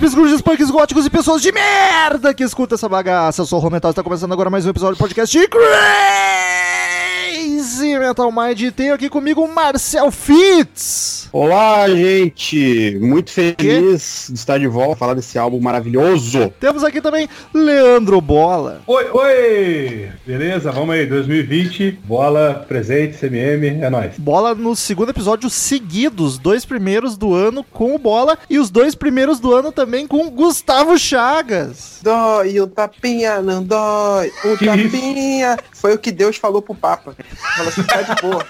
hippies, grunges, punks, góticos e pessoas de merda que escuta essa bagaça. Eu sou o Romental e está começando agora mais um episódio do podcast de Crazy Metal Mind. E tenho aqui comigo o Marcel Fitz. Olá, gente! Muito feliz de estar de volta, falar desse álbum maravilhoso. Temos aqui também Leandro Bola. Oi, oi! Beleza, vamos aí, 2020, bola, presente, CMM, é nóis. Bola no segundo episódio seguidos, dois primeiros do ano com o Bola e os dois primeiros do ano também com o Gustavo Chagas. Dói, um tapinha, não dói, um Que tapinha. Foi o que Deus falou pro Papa. Falou assim, tá de boa.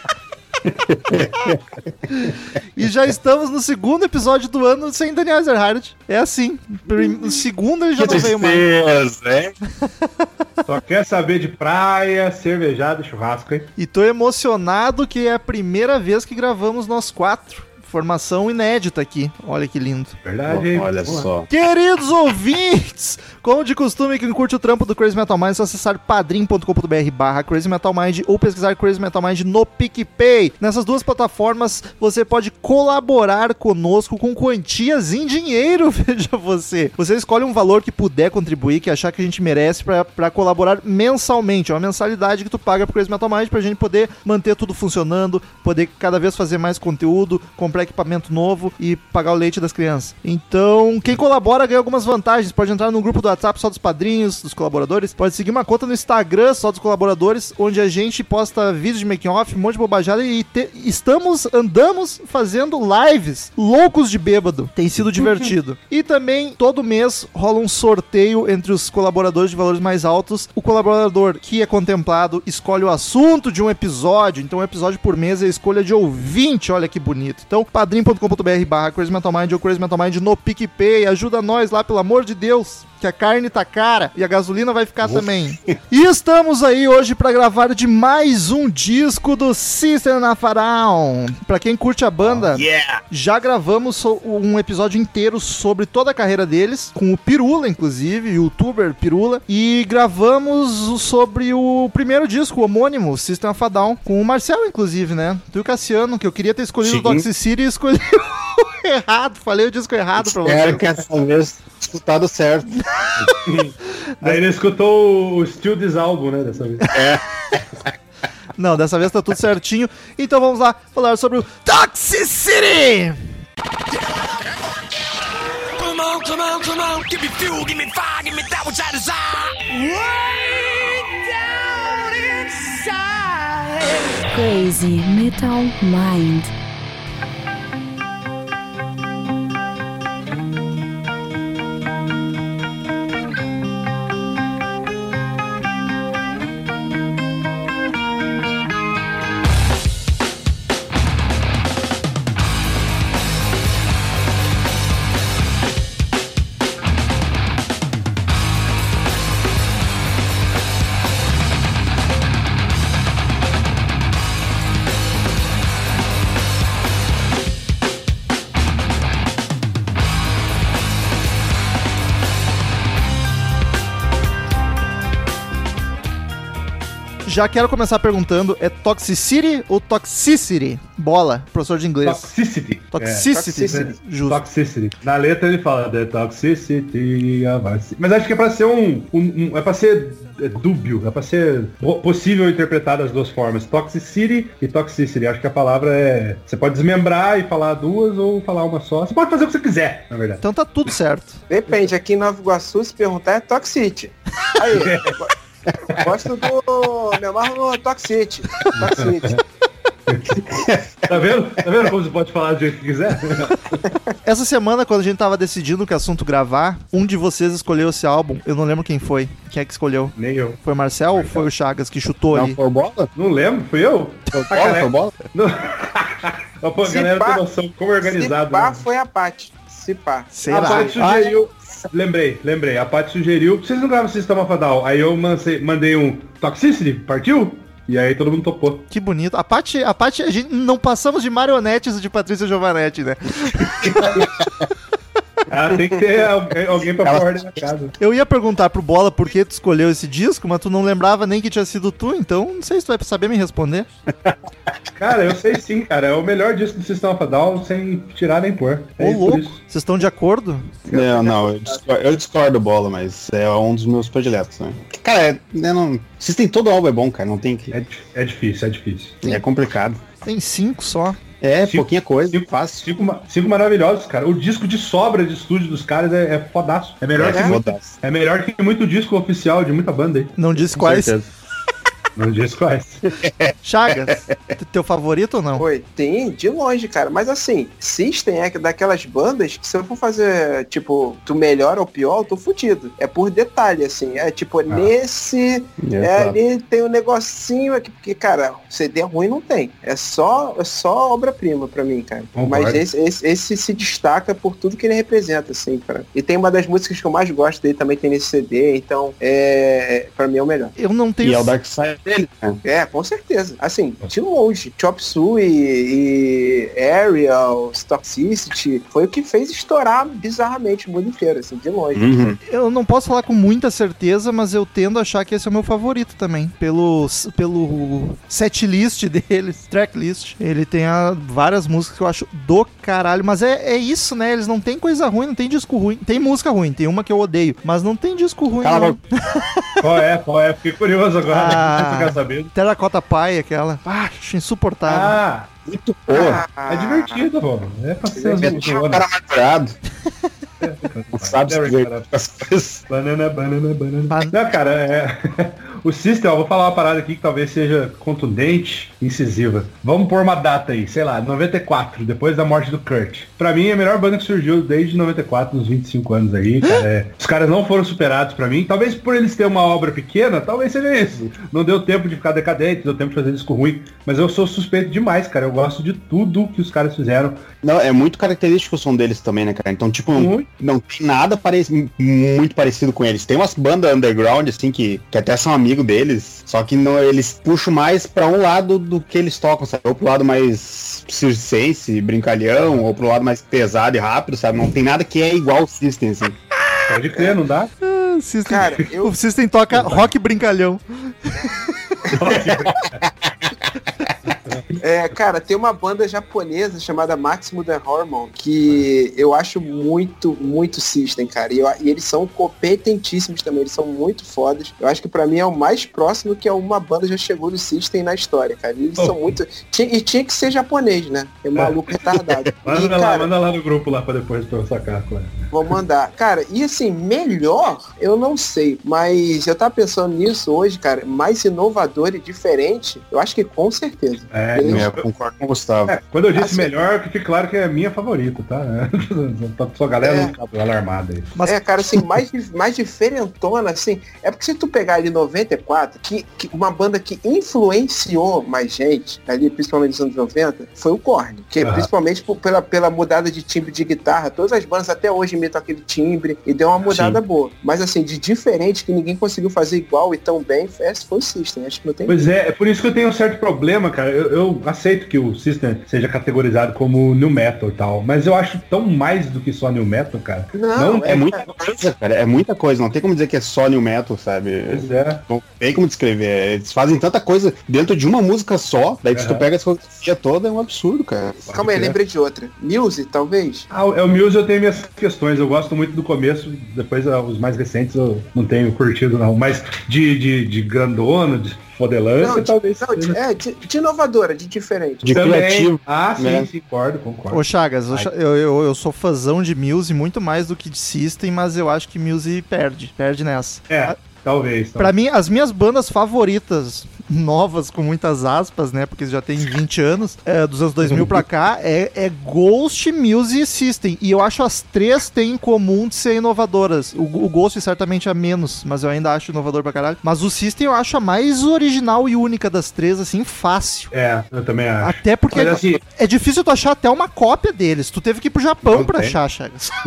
E já estamos no segundo episódio do ano sem Daniel Ezerhard. É assim. Prim- O segundo ele já não veio mais. né? Só quer saber de praia, cervejada e churrasco, hein? E tô emocionado que é a primeira vez que gravamos nós quatro. Formação inédita aqui. Olha que lindo. Verdade, hein? Olha Vamos lá. só. Queridos ouvintes, como de costume, quem curte o trampo do Crazy Metal Mind é só acessar padrim.com.br barra Crazy Metal Mind ou pesquisar Crazy Metal Mind no PicPay. Nessas duas plataformas você pode colaborar conosco com quantias em dinheiro, veja você. Você escolhe um valor que puder contribuir, que achar que a gente merece pra- pra colaborar mensalmente. É uma mensalidade que tu paga pro Crazy Metal Mind pra gente poder manter tudo funcionando, poder cada vez fazer mais conteúdo, comprar equipamento novo e pagar o leite das crianças. Então, quem colabora ganha algumas vantagens. Pode entrar no grupo do WhatsApp só dos padrinhos, dos colaboradores. Pode seguir uma conta no Instagram só dos colaboradores, onde a gente posta vídeos de making off, um monte de bobajada e te- estamos, andamos fazendo lives loucos de bêbado. Tem sido divertido. e também, todo mês rola um sorteio entre os colaboradores de valores mais altos. O colaborador que é contemplado escolhe o assunto de um episódio. Então, um episódio por mês é a escolha de ouvinte. Olha que bonito. Então, padrim.com.br barra Crazy Metal Mind ou Crazy Metal Mind no PicPay. Ajuda nós lá, pelo amor de Deus. Que a carne tá cara e a gasolina vai ficar também. E estamos aí hoje pra gravar de mais um disco do System of a Down. Pra quem curte a banda, já gravamos um episódio inteiro sobre toda a carreira deles, com o Pirula, inclusive, youtuber Pirula, e gravamos sobre o primeiro disco, o homônimo, System of a Down, com o Marcel, inclusive, né? Tu e o Cassiano, que eu queria ter escolhido o Sim. Toxicity escolhi o errado, falei o disco errado pra Espero você. que essa vez escutado certo. Aí ele escutou o Still This Album, né, dessa vez. Não, dessa vez tá tudo certinho. Então vamos lá falar sobre o Toxicity! Come on, come on, come on. Give me fuel, give me fire, give me that which I desire. Way down inside. Crazy Metal Mind. Já quero começar perguntando: é Toxicity ou Toxicity? Bola, professor de inglês. Toxicity. Toxicity, Toxicity. né? É, Justo. Toxicity. Na letra ele fala The Toxicity of our ci-" Mas acho que é pra ser um. um- um- é pra ser é, dúbio. É pra ser po- possível interpretar das duas formas. Toxicity e Toxicity. Acho que a palavra é. Você pode desmembrar e falar duas ou falar uma só. Você pode fazer o que você quiser, na verdade. Então tá tudo certo. Depende, aqui em Nova Iguaçu, se perguntar, é Toxicity. Aí, gosto do... Me amarro no Toxicity. Toxicity. Tá vendo? Tá vendo como você pode falar do jeito que quiser? Essa semana, quando a gente tava decidindo que assunto gravar, um de vocês escolheu esse álbum. Eu não lembro quem foi. Quem é que escolheu? Nem eu. Foi o Marcel ou foi o Chagas que chutou Não ali? for bola? Não lembro, fui eu? Ah, bola? For bola? Não. Ó, Pô, a Se galera pá- tem noção como é organizado. Se pá, né? foi a Paty. Se pá. A Será? Paty sugeriu. Lembrei, lembrei. A Paty sugeriu. Vocês não gravam Sistema Fadal. Aí eu mandei, mandei um Toxicity, partiu? E aí todo mundo topou. Que bonito. A parte, a a gente não passamos de marionetes de Patrícia Giovanetti, né? Ah, tem que ter alguém, alguém pra Ela- ordem na casa. Eu ia perguntar pro Bola por que tu escolheu esse disco, mas tu não lembrava nem que tinha sido tu, então não sei se tu vai saber me responder. Cara, eu sei sim, cara. É o melhor disco do System of a Down sem tirar nem pôr. Ô, É por louco, vocês estão de acordo? Não, não, eu discordo, eu discordo bola, mas é um dos meus prediletos, né? Cara, é, né, não, System todo álbum é bom, cara, não tem que. É, é difícil, é difícil. É complicado. Tem cinco só. É, Cinco- pouquinha coisa, cinco- fácil. Cinco, cinco maravilhosos, cara. O disco de sobra de estúdio dos caras é, é fodaço. É melhor, É, que muito, foda-se. é melhor que muito disco oficial de muita banda aí. Não disse Com quais. certeza. Não diz quais. Chagas, teu favorito ou não? Oi, tem, de longe, cara. Mas assim, System é daquelas bandas que se eu for fazer, tipo, do melhor ao pior, eu tô fudido. É por detalhe, assim. É tipo, nesse. É, É, claro. ali tem um negocinho aqui, porque, cara, CD ruim não tem. É só, é só obra-prima pra mim, cara. Concordo. Mas esse, esse, esse se destaca por tudo que ele representa, assim, cara. E tem uma das músicas que eu mais gosto dele também tem nesse CD, então, é, pra mim é o melhor. Eu não tenho. E é o Dark Side dele, né? É, com certeza. Assim, de longe. Chop Suey e Ariel, Toxicity, foi o que fez estourar bizarramente o mundo inteiro, assim, de longe. Uhum. Eu não posso falar com muita certeza, mas eu tendo a achar que esse é o meu favorito também. Pelo, pelo setlist deles, tracklist. Ele tem a- várias músicas que eu acho do caralho. Mas é, é isso, né? Eles não tem coisa ruim, não tem disco ruim. Tem música ruim, tem uma que eu odeio. Mas não tem disco ruim. Cala a não. boca. Qual é? Qual é? Fiquei curioso agora. Ah. Terracota Pai, aquela. Ah, acho insuportável. Ah, Muito porra. Ah, é divertido, pô. É pra ser É deixar o músicas. cara amargurado. Não sabe se Derek, divertir cara. com as coisas. Banana, banana, banana. Ban- Não, cara, é... o System, ó, vou falar uma parada aqui que talvez seja contundente, incisiva. Vamos pôr uma data aí, sei lá, 94, depois da morte do Kurt. Pra mim, é a melhor banda que surgiu desde 94, nos 25 anos aí, cara. É, os caras não foram superados pra mim. Talvez por eles terem uma obra pequena, talvez seja isso. Não deu tempo de ficar decadente, deu tempo de fazer disco ruim. Mas eu sou suspeito demais, cara. Eu gosto de tudo que os caras fizeram. Não, é muito característico o som deles também, né, cara? Então, tipo, não, Muito. não tem nada parec- muito parecido com eles. Tem umas bandas underground, assim, que, que até são amigos deles, só que não, eles puxam mais pra um lado do que eles tocam, sabe? Ou pro lado mais circense, brincalhão, ou pro lado mais pesado e rápido, sabe? Não tem nada que é igual ao System, assim. Pode crer, não dá? Ah, o System, Cara, eu- o System toca rock brincalhão. É, cara, tem uma banda japonesa chamada Maximum The Hormone que eu acho muito, muito System, cara. E, eu- e eles são competentíssimos também, eles são muito fodas. Eu acho que pra mim é o mais próximo que uma banda já chegou no System na história, cara. Eles Oh. são muito. E tinha que ser japonês, né? É maluco retardado. Manda E, lá, cara, manda lá no grupo lá pra depois pra eu sacar, claro. Vou mandar. Cara, e assim, melhor, eu não sei. Mas eu tava pensando nisso hoje, cara. Mais inovador e diferente, eu acho que com certeza. É, Eu- É, eu concordo com o Gustavo. É, quando eu disse Assim- melhor, fique claro que é a minha favorita, tá? pra sua galera É. não ficar alarmada aí. Mas- É, cara, assim, mais, mais diferentona, assim. É porque se tu pegar ali 94, que, que uma banda que influenciou mais gente, ali, principalmente nos anos 90, foi o Korn. Que principalmente por- pela, pela mudada de timbre de guitarra, todas as bandas até hoje imitam aquele timbre e deu uma mudada boa. Mas assim, de diferente, que ninguém conseguiu fazer igual e tão bem, foi, foi o System. Acho que não tem. Pois é, é por isso que eu tenho um certo problema, cara. Eu, eu aceito que o System seja categorizado como new metal e tal, mas eu acho tão mais do que só new metal, cara. Não, não, É muita coisa, cara. É muita coisa. Não tem como dizer que é só new metal, sabe? Pois é. Não tem como descrever. Eles fazem tanta coisa dentro de uma música só. Daí se tu pega essa discografia toda, é um absurdo, cara. Calma aí, lembrei de outra. Muse, talvez? Ah, é o Muse eu tenho minhas questões. Eu gosto muito do começo, depois ah, os mais recentes eu não tenho curtido, não. Mas de, de, de grandona, de fodelância, Não, talvez. Não, de, é, de, de inovadora, de diferente. De Também. criativo. Ah, sim, né? concordo, concordo. Ô Chagas, eu, eu, eu sou fãzão de Muse muito mais do que de System, mas eu acho que Muse perde, perde nessa. É, talvez. Pra mim, as minhas bandas favoritas, novas com muitas aspas, né, porque já tem 20 anos, é, dos anos 2000 pra cá, é, é Ghost, Muse e System. E eu acho as três têm em comum de ser inovadoras. O, o Ghost certamente é menos, mas eu ainda acho inovador pra caralho. Mas o System eu acho a mais original e única das três, assim, fácil. É, eu também acho. Até porque é, assim, é difícil tu achar até uma cópia deles. Tu teve que ir pro Japão Não pra tem. achar, Chagas.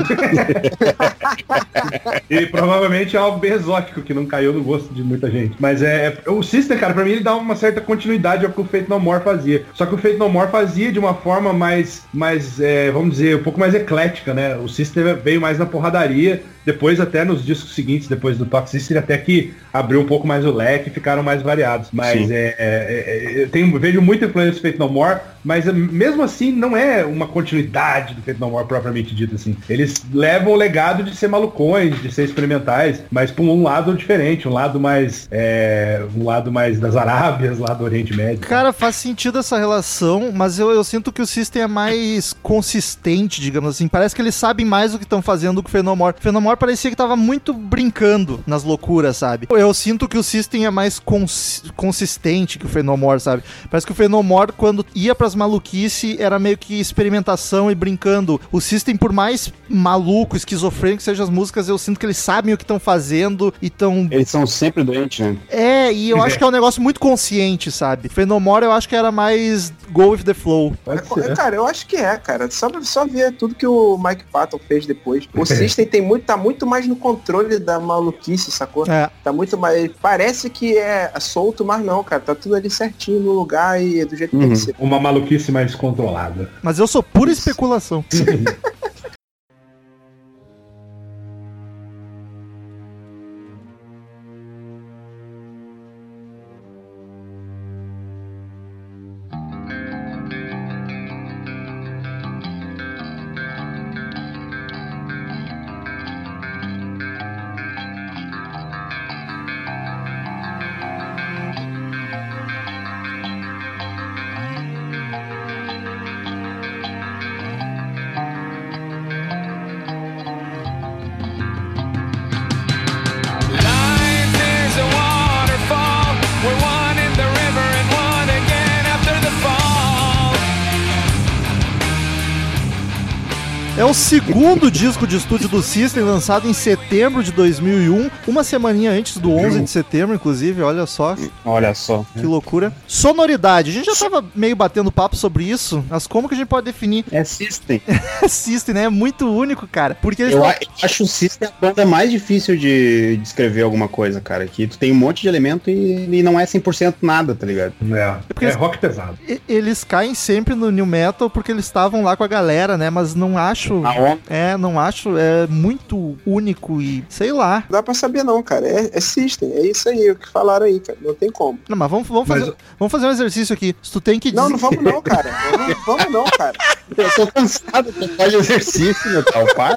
E provavelmente é algo bem exótico que não caiu no gosto de muita gente. Mas é. O System, cara, pra mim ele dá uma certa continuidade ao que o Fate No More fazia. Só que o Fate No More fazia de uma forma mais, mais é, vamos dizer, um pouco mais eclética, né? O System veio mais na porradaria, depois até nos discos seguintes, depois do Toxicity, até que abriu um pouco mais o leque e ficaram mais variados. Mas é, é, é, eu tenho, vejo muita influência do Fate No More, mas é, mesmo assim não é uma continuidade do Fate No More propriamente dito assim. Eles levam o legado de ser malucões, de ser experimentais, mas por um lado diferente, um lado mais é, um lado mais das Arábias, lá do Oriente Médio. Cara, faz sentido essa relação, mas eu, eu sinto que o System é mais consistente, digamos assim. Parece que eles sabem mais o que estão fazendo do que o Fenomore. O Fenomore parecia que tava muito brincando nas loucuras, sabe? Eu sinto que o System é mais cons consistente que o Fenomore, sabe? Parece que o Fenomore, quando ia pras maluquice, era meio que experimentação e brincando. O System, por mais maluco, esquizofrênico que sejam as músicas, eu sinto que eles sabem o que estão fazendo e estão Eles são sempre doentes, né? é, e eu acho que é um negócio muito consciente, sabe? Fenomore eu acho que era mais go with the flow. Pode É, ser. Cara, eu acho que é, cara. Só, só ver tudo que o Mike Patton fez depois. O System tem muito, tá muito mais no controle da maluquice, sacou? É. Tá muito mais. Parece que é solto, mas não, cara. Tá tudo ali certinho no lugar e do jeito que tem Uhum. que ser. Uma maluquice mais controlada. Mas eu sou pura especulação. o segundo disco de estúdio do System, lançado em setembro de 2001, uma semaninha antes do 11 de setembro, inclusive, olha só, Olha só. que loucura. Sonoridade, a gente já tava meio batendo papo sobre isso, mas como que a gente pode definir É System. System, né? É muito único, cara, porque eles Eu, falam- a- eu acho o System a banda mais difícil de descrever alguma coisa, cara. Que tu tem um monte de elemento e, e não é 100% nada, tá ligado? É, porque é eles- rock pesado. eles caem sempre no new metal porque eles estavam lá com a galera, né? Mas não acho, É, não acho, é muito único e sei lá. Não dá pra saber não, cara. É, é System. É isso aí, o que falaram aí, cara. Não tem como. Não, mas vamos, vamos, Mas- fazer, vamos fazer um exercício aqui. Se tu tem que Não, dizer- não vamos não, cara. Não, vamos não, cara. Eu tô cansado de fazer exercício, meu tal. Para,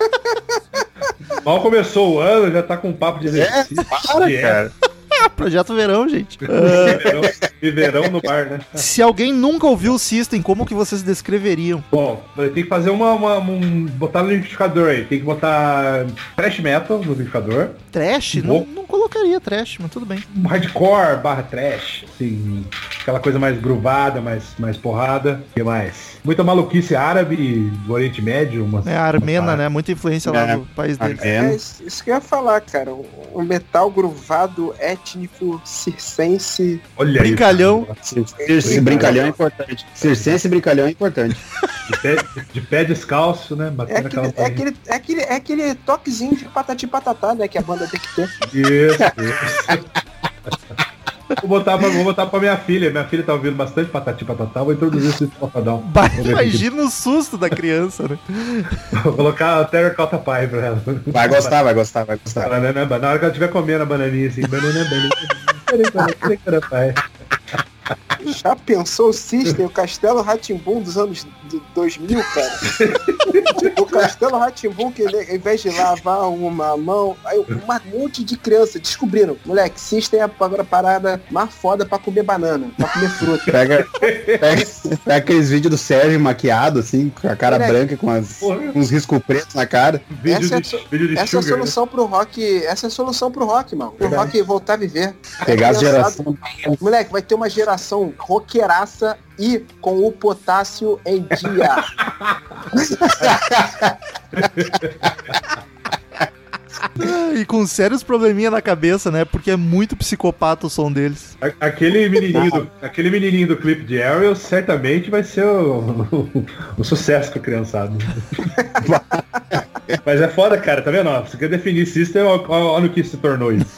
Mal começou o ano, já tá com um papo de exercício. para, É, cara. Projeto Verão, gente. Viverão, viverão no bar, né? Se alguém nunca ouviu o System, como que vocês descreveriam? Bom, tem que fazer uma, uma- um. botar no liquidificador aí. Tem que botar thrash metal no liquidificador. Trash? Não, não colocaria trash, mas tudo bem. Um hardcore barra trash. Assim, aquela coisa mais gruvada, mais, mais porrada. O que mais? Muita maluquice árabe do Oriente Médio. Uma, É a armena, né? Muita influência lá É, do país deles. É isso, que eu ia falar, cara. Um um metal gruvado, étnico, circense. Olha Brincalhão. Circe brincalhão é importante. Circense brincalhão é importante. De pé, de pé descalço, né? É Batendo aquele, aquela é, aquele, é, aquele, é aquele toquezinho de patati patatá, né? Que a banda tem que ter. Isso, isso. Vou botar, pra, vou botar pra minha filha. Minha filha tá ouvindo bastante patati patatá. Vou introduzir esse papadão. Imagina o susto da criança, né? Vou colocar a Terracotta Pie pra ela. Vai gostar, vai gostar, vai gostar. Banana, na hora que ela estiver comendo a bananinha assim, banana, banana. Já pensou o System, o Castelo Ratimbum dos anos do 2000, cara? o Castelo Ratimbum, que ele, ao invés de lavar uma mão, aí um monte de criança descobriram. Moleque, System é agora a parada mais foda pra comer banana, pra comer fruta. Pega, pega, pega aqueles vídeos do Sérgio maquiado, assim, com a cara Moleque. branca, com as, uns riscos pretos na cara. Vídeo Essa é a de, so- vídeo de Essa é a sugar. né? solução pro rock. Essa é a solução pro rock, mano. Pro Verdade. rock voltar a viver. Pegar Criançada- gerações. Moleque, vai ter uma geração roqueiraça e com o potássio em dia. E com sérios probleminha na cabeça, né? Porque é muito psicopata o som deles. Aquele menininho, do, aquele menininho do clipe de Ariel certamente vai ser o, o, sucesso com a criançada. Mas é foda, cara, tá vendo? ó? Você quer definir System, olha olha no que se tornou isso.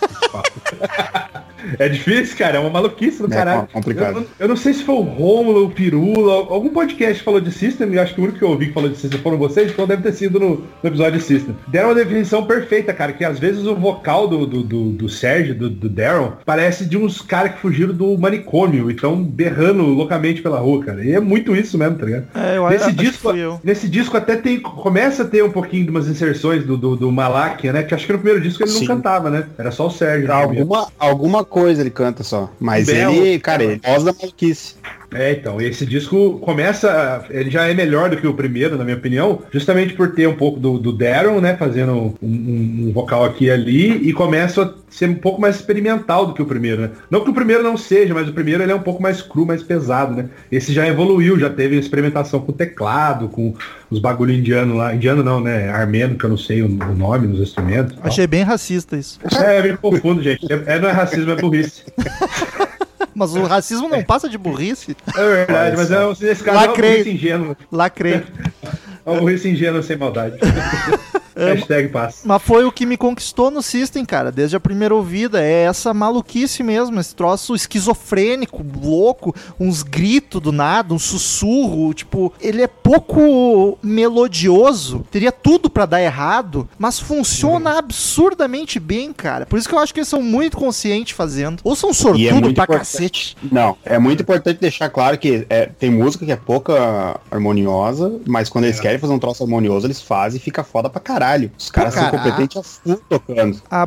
É difícil, cara. É uma maluquice do É caralho. complicado. Eu, eu não sei se foi o Rômulo, o Pirula, algum podcast falou de System, e acho que o único que eu ouvi que falou de System foram vocês, então deve ter sido no, no episódio de System. Deram uma definição perfeita, cara, que às vezes o vocal do, do, do, do Sérgio, do, do Daryl, parece de uns caras que fugiram do manicômio e estão berrando loucamente pela rua, cara. E é muito isso mesmo, tá ligado? É, eu Nesse acho que disco, fui eu. nesse disco até tem, começa a ter um pouquinho de umas inserções do, do, do Malakia, né? Que acho que no primeiro disco ele não Sim. cantava, né? Era só o Sérgio. Alguma, alguma coisa ele canta só. Mas Belo, ele, cara, ele voz da maluquice. É, então, esse disco começa, ele já é melhor do que o primeiro, na minha opinião, justamente por ter um pouco do, do Daryl, né, fazendo um, um- um vocal aqui e ali, e começa a ser um pouco mais experimental do que o primeiro, né? Não que o primeiro não seja, mas o primeiro ele é um pouco mais cru, mais pesado, né? Esse já evoluiu, já teve experimentação com teclado, com os bagulho indiano lá, indiano não, né, armeno, que eu não sei o, o nome dos instrumentos. Achei bem racista isso. É, me confundo, gente. É, é- não é racismo, é burrice. Mas o racismo não passa de burrice. É verdade, mas é, nesse caso é uma Lacrei. burrice ingênua. Lacrei. É uma burrice ingênua sem maldade. Hashtag passa. Mas foi o que me conquistou no System, cara, desde a primeira ouvida. É essa maluquice mesmo, esse troço esquizofrênico, louco, uns gritos do nada, um sussurro. Tipo, ele é pouco melodioso, teria tudo pra dar errado, mas funciona absurdamente bem, cara. Por isso que eu acho que eles são muito conscientes fazendo. Ou são sortudo muito pra cacete. Não, é muito importante deixar claro que é, tem música que é pouca harmoniosa, mas quando eles querem fazer um troço harmonioso, eles fazem e fica foda pra caralho. Os caras são caralho. competentes a full tocando. A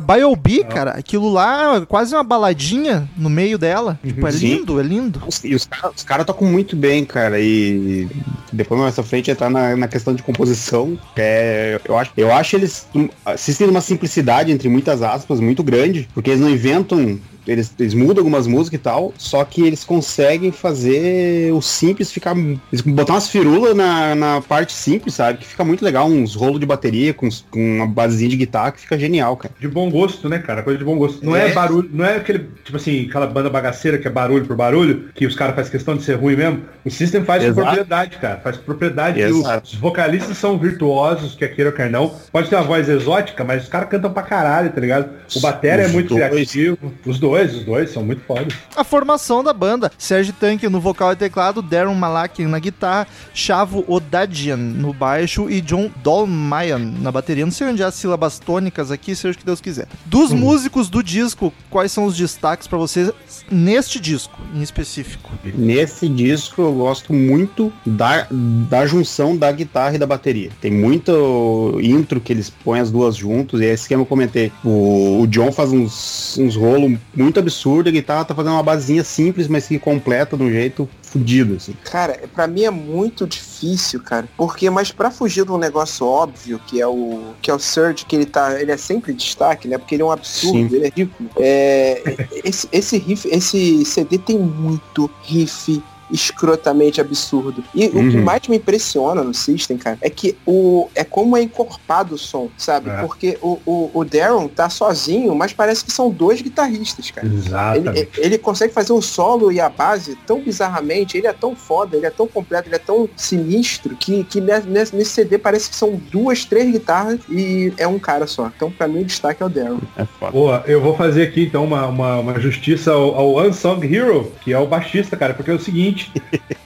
cara, aquilo lá é quase uma baladinha no meio dela. Tipo, é Sim. lindo, é lindo. E os caras os cara tocam muito bem, cara. E depois mais pra frente entrar na, na questão de composição. É, eu, acho, eu acho eles assistem uma simplicidade, entre muitas aspas, muito grande, porque eles não inventam. Eles, eles mudam algumas músicas e tal, só que eles conseguem fazer o simples ficar. Eles botar umas firulas na, na parte simples, sabe? Que fica muito legal, uns rolos de bateria com, com uma basezinha de guitarra que fica genial, cara. De bom gosto, né, cara? Coisa de bom gosto. Não é, É. barulho, não é aquele, tipo assim, aquela banda bagaceira que é barulho por barulho, que os caras fazem questão de ser ruim mesmo. O System faz com Exato. propriedade, cara. Faz com propriedade. E Exato. os vocalistas são virtuosos, quer queira ou quer não. Pode ter uma voz exótica, mas os caras cantam pra caralho, tá ligado? O batera é Os muito dois. criativo. Os dois, os dois são muito fodas. A formação da banda: Sérgio Tanque no vocal e teclado, Darren Malak na guitarra, Chavo Odadian no baixo e John Dolmayan na bateria. Não sei onde há as sílabas tônicas aqui, seja o que Deus quiser. Dos músicos do disco, quais são os destaques pra vocês neste disco em específico? Nesse disco eu gosto muito da, da junção da guitarra e da bateria. Tem muito intro que eles põem as duas juntos, e é esse que eu comentei. O, o John faz uns, uns rolos muito absurdos, a guitarra tá fazendo uma basinha simples, mas que completa de um jeito fudido, assim. Cara, pra mim é muito difícil, cara. Porque, mas pra fugir de um negócio óbvio, que é o que é o Surge, que ele tá, ele é sempre destaque, né? Porque ele é um absurdo, Sim. ele é ridículo. É, esse, esse riff, esse CD tem muito riff escrotamente absurdo. E o que Uhum. mais me impressiona no System, cara, é que o é como é encorpado o som, sabe? É. Porque o, o, o Darren tá sozinho, mas parece que são dois guitarristas, cara. Ele, Exatamente. ele consegue fazer o solo e a base tão bizarramente, ele é tão foda, ele é tão completo, ele é tão sinistro que, que ne- nesse, nesse CD parece que são duas, três guitarras e é um cara só. Então pra mim o destaque é o Daryl. É foda. Boa, eu vou fazer aqui então uma, uma, uma justiça ao, ao Unsung Hero, que é o baixista, cara, porque é o seguinte,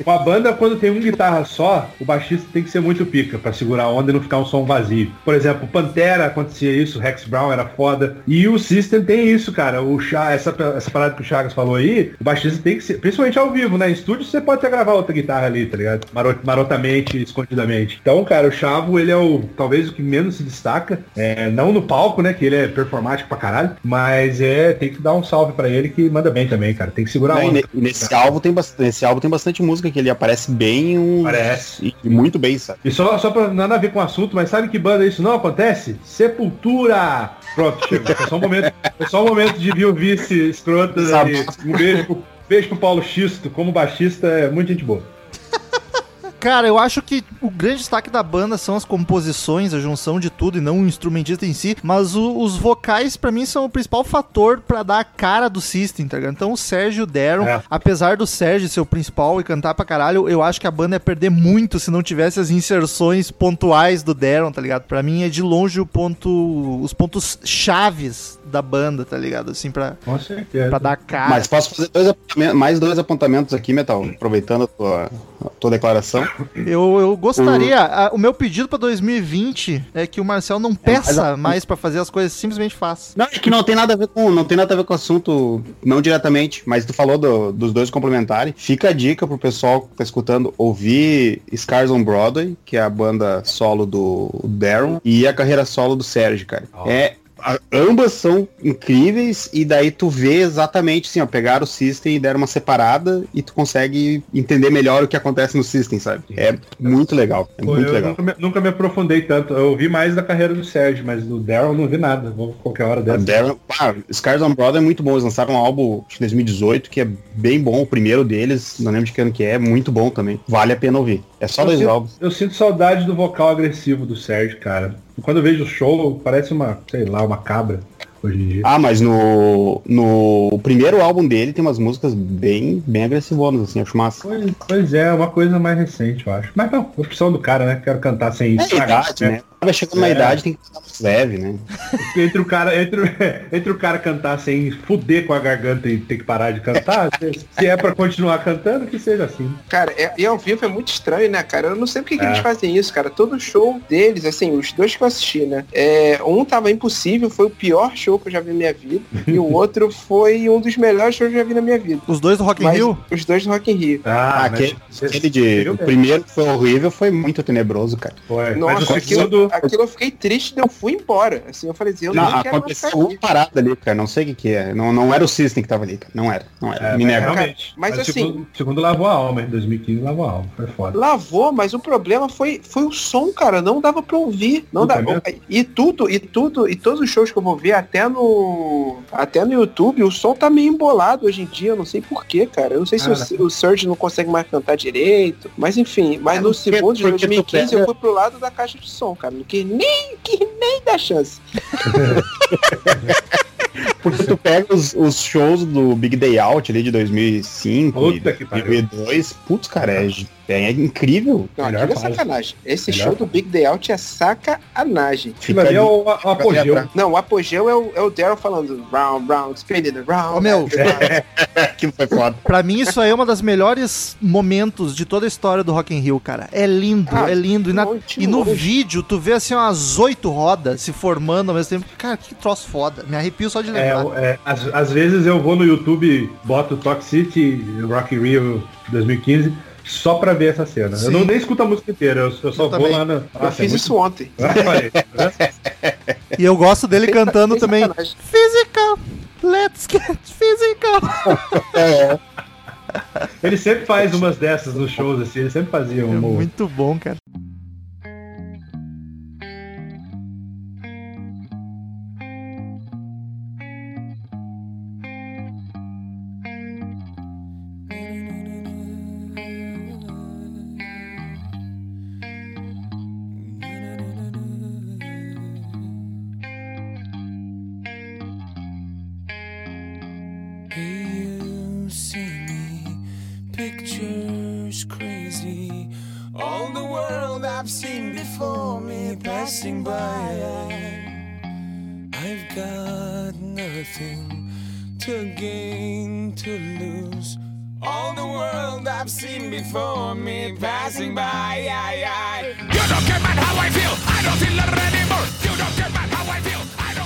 uma banda quando tem um guitarra só, o baixista tem que ser muito pica pra segurar a onda e não ficar um som vazio. Por exemplo, Pantera acontecia isso, Rex Brown era foda, e o System tem isso, cara, o Chá, essa, essa parada que o Chagas falou aí, o baixista tem que ser, principalmente ao vivo, né, em estúdio você pode até gravar outra guitarra ali, tá ligado? Marot, marotamente, escondidamente. Então, cara, o Chavo, ele é o, talvez o que menos se destaca, é, não no palco, né, que ele é performático pra caralho, mas é, tem que dar um salve pra ele que manda bem também, cara, tem que segurar a onda. ne- nesse álbum tem bastante, nesse álbum tem bastante música que ele aparece bem, um, Parece. e muito bem, sabe? E só, só pra nada a ver com o assunto, mas sabe que banda isso não acontece? Sepultura! Pronto, chegou. Foi só um momento, foi só um momento de vir o vice escroto. Um beijo pro, beijo pro Paulo Xisto, como baixista, é muito gente boa. Cara, eu acho que o grande destaque da banda são as composições, a junção de tudo e não o instrumentista em si, mas o- os vocais pra mim são o principal fator pra dar a cara do System, tá ligado? Então o Sérgio e o Daron, É. apesar do Sérgio ser o principal e cantar pra caralho, eu acho que a banda ia perder muito se não tivesse as inserções pontuais do Daron, tá ligado? Pra mim é de longe o ponto, os pontos chaves da banda, tá ligado? Assim, pra, Com certeza. pra dar cara. Mas posso fazer dois apontamentos- mais dois apontamentos aqui, Metal, aproveitando a tua, a tua declaração. Eu, eu gostaria. a- o meu pedido pra 2020 é que o Marcel não peça mais pra fazer as coisas, simplesmente faz. Não, é que não tem nada a ver com, não tem nada a ver com o assunto, não diretamente, mas tu falou do- dos dois complementares. Fica a dica pro pessoal que tá escutando ouvir Scars on Broadway, que é a banda solo do Darren, e a carreira solo do Sérgio, cara. É a- ambas são incríveis e daí tu vê exatamente assim, ó, pegaram o System e deram uma separada e tu consegue entender melhor o que acontece no System, sabe? É muito legal, é Pô, muito legal. nunca me, nunca me aprofundei tanto. Eu ouvi mais da carreira do Sérgio, mas do Daryl não vi nada. Vou qualquer hora dessa. Darren, ah, Scars on Broadway é muito bom. Eles lançaram um álbum de 2018 que é bem bom. O primeiro deles, não lembro de que ano que é, muito bom também. Vale a pena ouvir. É só Eu dois sinto, álbuns. eu sinto saudade do vocal agressivo do Sérgio, cara. Quando eu vejo o show, parece uma, sei lá, uma cabra hoje em dia. Ah, mas no, no primeiro álbum dele tem umas músicas bem, bem agressivonas, assim, acho massa. Pois, pois é, uma coisa mais recente, eu acho. Mas não, opção do cara, né? Quero cantar sem É a idade, né? Vai chegando na É. idade, tem que cantar mais leve, né? Entre o cara, entre, o- entre o cara cantar sem fuder com a garganta e ter que parar de cantar, se, se é pra continuar cantando, que seja assim. Cara, é- e ao vivo é muito estranho, né, cara? Eu não sei por que, que É. eles fazem isso, cara. Todo show deles, assim, os dois que eu assisti, né? É, um tava impossível, foi o pior show que eu já vi na minha vida. e o outro foi um dos melhores shows que eu já vi na minha vida. Os dois do Rock in Mas Rio? os dois do Rock in Rio. Ah, Ah, aquele, aquele de. O primeiro que foi horrível foi muito tenebroso, cara. Foi. Mas Nossa, aquilo, segundo, aquilo eu fiquei triste, eu fui embora. Assim, eu falei assim, eu Não, nem quero mais aconteceu uma aqui. parada ali, cara. Não sei o que que é. Não, não era o System que tava ali, cara. Não era. Não era. É, Me mas nega. realmente. Mas o assim- segundo, segundo lavou a alma, em 2015 lavou a alma. Foi foda. Lavou, mas o problema foi, foi o som, cara. Não dava pra ouvir. Não dava. E tudo, e tudo, e todos os shows que eu vou ver, até no. Até no YouTube, o som tá meio embolado hoje em dia. Eu não sei porquê, cara. Eu não sei se o, o Surge não consegue mais cantar direito. Mas enfim, mas É, no porque- segundo de porque tu 2015 eu fui pro lado da caixa de som, cara. Não quis nem, quis nem dar chance. Porque tu pega os, os shows do Big Day Out ali de 2005 Puta e que pariu. 2002, putz, cara, é, é incrível. Não, aquilo é sacanagem. Esse Melhor show do Big Day Out é sacanagem. Aquilo ali é o, o apogeu. Não, o apogeu é o, é o Daryl falando round, round, spinning round. Ô, meu. Aquilo foi foda. Pra mim, isso aí é uma das melhores momentos de toda a história do Rock in Rio, cara. É lindo, Ah, é lindo. E, na- e no vídeo, tu vê assim umas oito rodas se formando ao mesmo tempo. Cara, que troço foda. Me arrepio só de É, lembrar. é, às, às vezes eu vou no YouTube, boto Toxicity, Rock in Rio 2015, só pra ver essa cena. Sim. Eu não nem escuto a música inteira, eu, eu só Eu vou também. lá na. Eu Nossa, fiz é muito- isso ontem. Ah, olha aí. E eu gosto dele cantando também. sacanagem. Physical, let's get physical. Ele sempre faz umas dessas nos shows, assim, ele sempre fazia É um. muito bom, cara. Passing by. I've got nothing to gain, to lose. All the world I've seen before me passing by. You don't care about how I feel, I don't feel it anymore. You don't care about how I feel, I don't.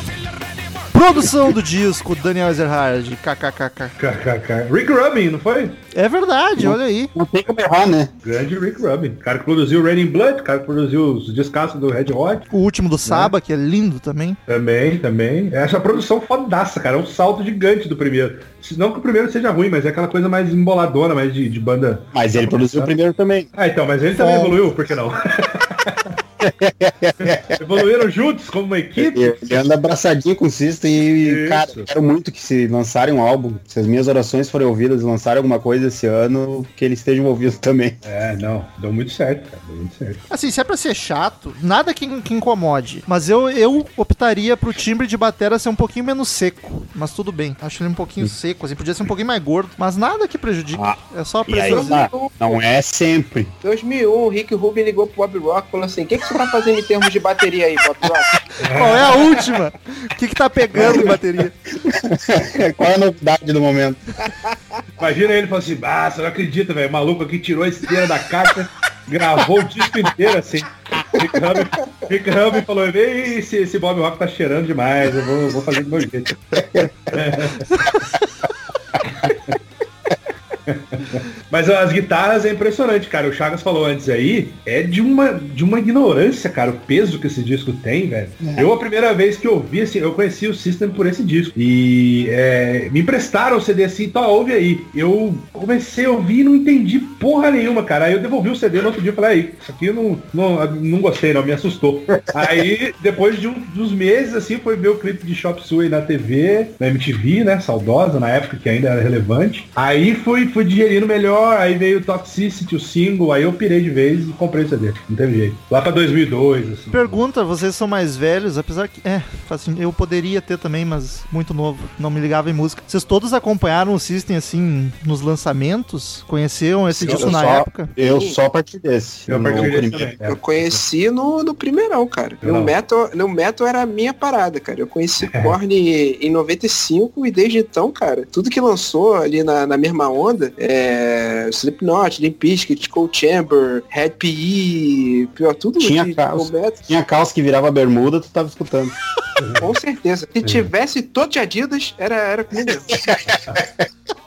Produção do disco, Daniel Ezerhard, kkkk. KKK. Rick Rubin, não foi? É verdade, olha aí. Não tem como errar, né? Grande Rick Rubin. O cara que produziu Raining Blood, o cara que produziu os descascos do Red Hot. O último do Saba, que é lindo também. Também, também. Essa produção fodaça, cara. É um salto gigante do primeiro. Não que o primeiro seja ruim, mas é aquela coisa mais emboladona, mais de, de banda. Mas ele produziu o primeiro também. Ah, então, mas ele também Bom. evoluiu, por que não? Evoluíram juntos como uma equipe. Ele anda abraçadinho com o System e, Isso. cara, quero muito que se lançarem um álbum, se as minhas orações forem ouvidas e lançarem alguma coisa esse ano, que eles estejam ouvindo também. É, não, deu muito certo, cara, deu muito certo. Assim, se é pra ser chato, nada que, que incomode. Mas eu, eu optaria pro timbre de batera ser um pouquinho menos seco. Mas tudo bem. Acho ele um pouquinho seco, assim. Podia ser um pouquinho mais gordo. Mas nada que prejudique. Ah, é só E aí, precisar. tá, não é sempre. 2001, o Rick Rubin ligou pro Bob Rock e falou assim, o que, que você tá fazendo em termos de bateria aí, Bob Rock? Qual é a última? O que, que tá pegando em bateria? Qual é a novidade do momento? Imagina ele falando assim, ah, você não acredita, velho, o maluco aqui tirou a esteira da caixa, gravou o disco inteiro assim. Rick Rubin, Rick Rubin falou, "Ei, esse, esse Bob Rock tá cheirando demais, eu vou, vou fazer do meu jeito. Mas as guitarras é impressionante, cara. O Chagas falou antes aí, é de uma, de uma ignorância, cara, o peso que esse disco tem, velho. Eu, a primeira vez que eu ouvi, assim, eu conheci o System por esse disco. E é, me emprestaram o CD assim, então ouve aí. Eu comecei a ouvir e não entendi porra nenhuma, cara. Aí eu devolvi o CD no outro dia e falei, aí, isso aqui eu não, não, não gostei, não, me assustou. aí, depois de um, dos meses, assim, foi ver o clipe de Shop Suey na TV, na MTV, né, saudosa, na época que ainda era relevante. Aí fui, fui digerindo melhor, aí veio o Toxicity, o single, aí eu pirei de vez e comprei o CD. Não teve jeito. Lá pra 2002, assim. Pergunta, vocês são mais velhos, apesar que. É, assim, eu poderia ter também, mas muito novo. Não me ligava em música. Vocês todos acompanharam o System, assim, nos lançamentos? Conheceram esse Eu disco na só- época? Eu só a partir desse. Eu No desse primeiro. Eu conheci no, no primeirão, cara. Eu No não. metal, no metal era a minha parada, cara. Eu conheci Korn em 95 e desde então, cara, tudo que lançou ali na, na mesma onda, é, Slipknot, Limp Bizkit, Cold Chamber, Red PE, pior, tudo Tinha de, caos. de Tinha calça que virava bermuda, tu tava escutando. com certeza. Se tivesse todo de Adidas, era, era comigo.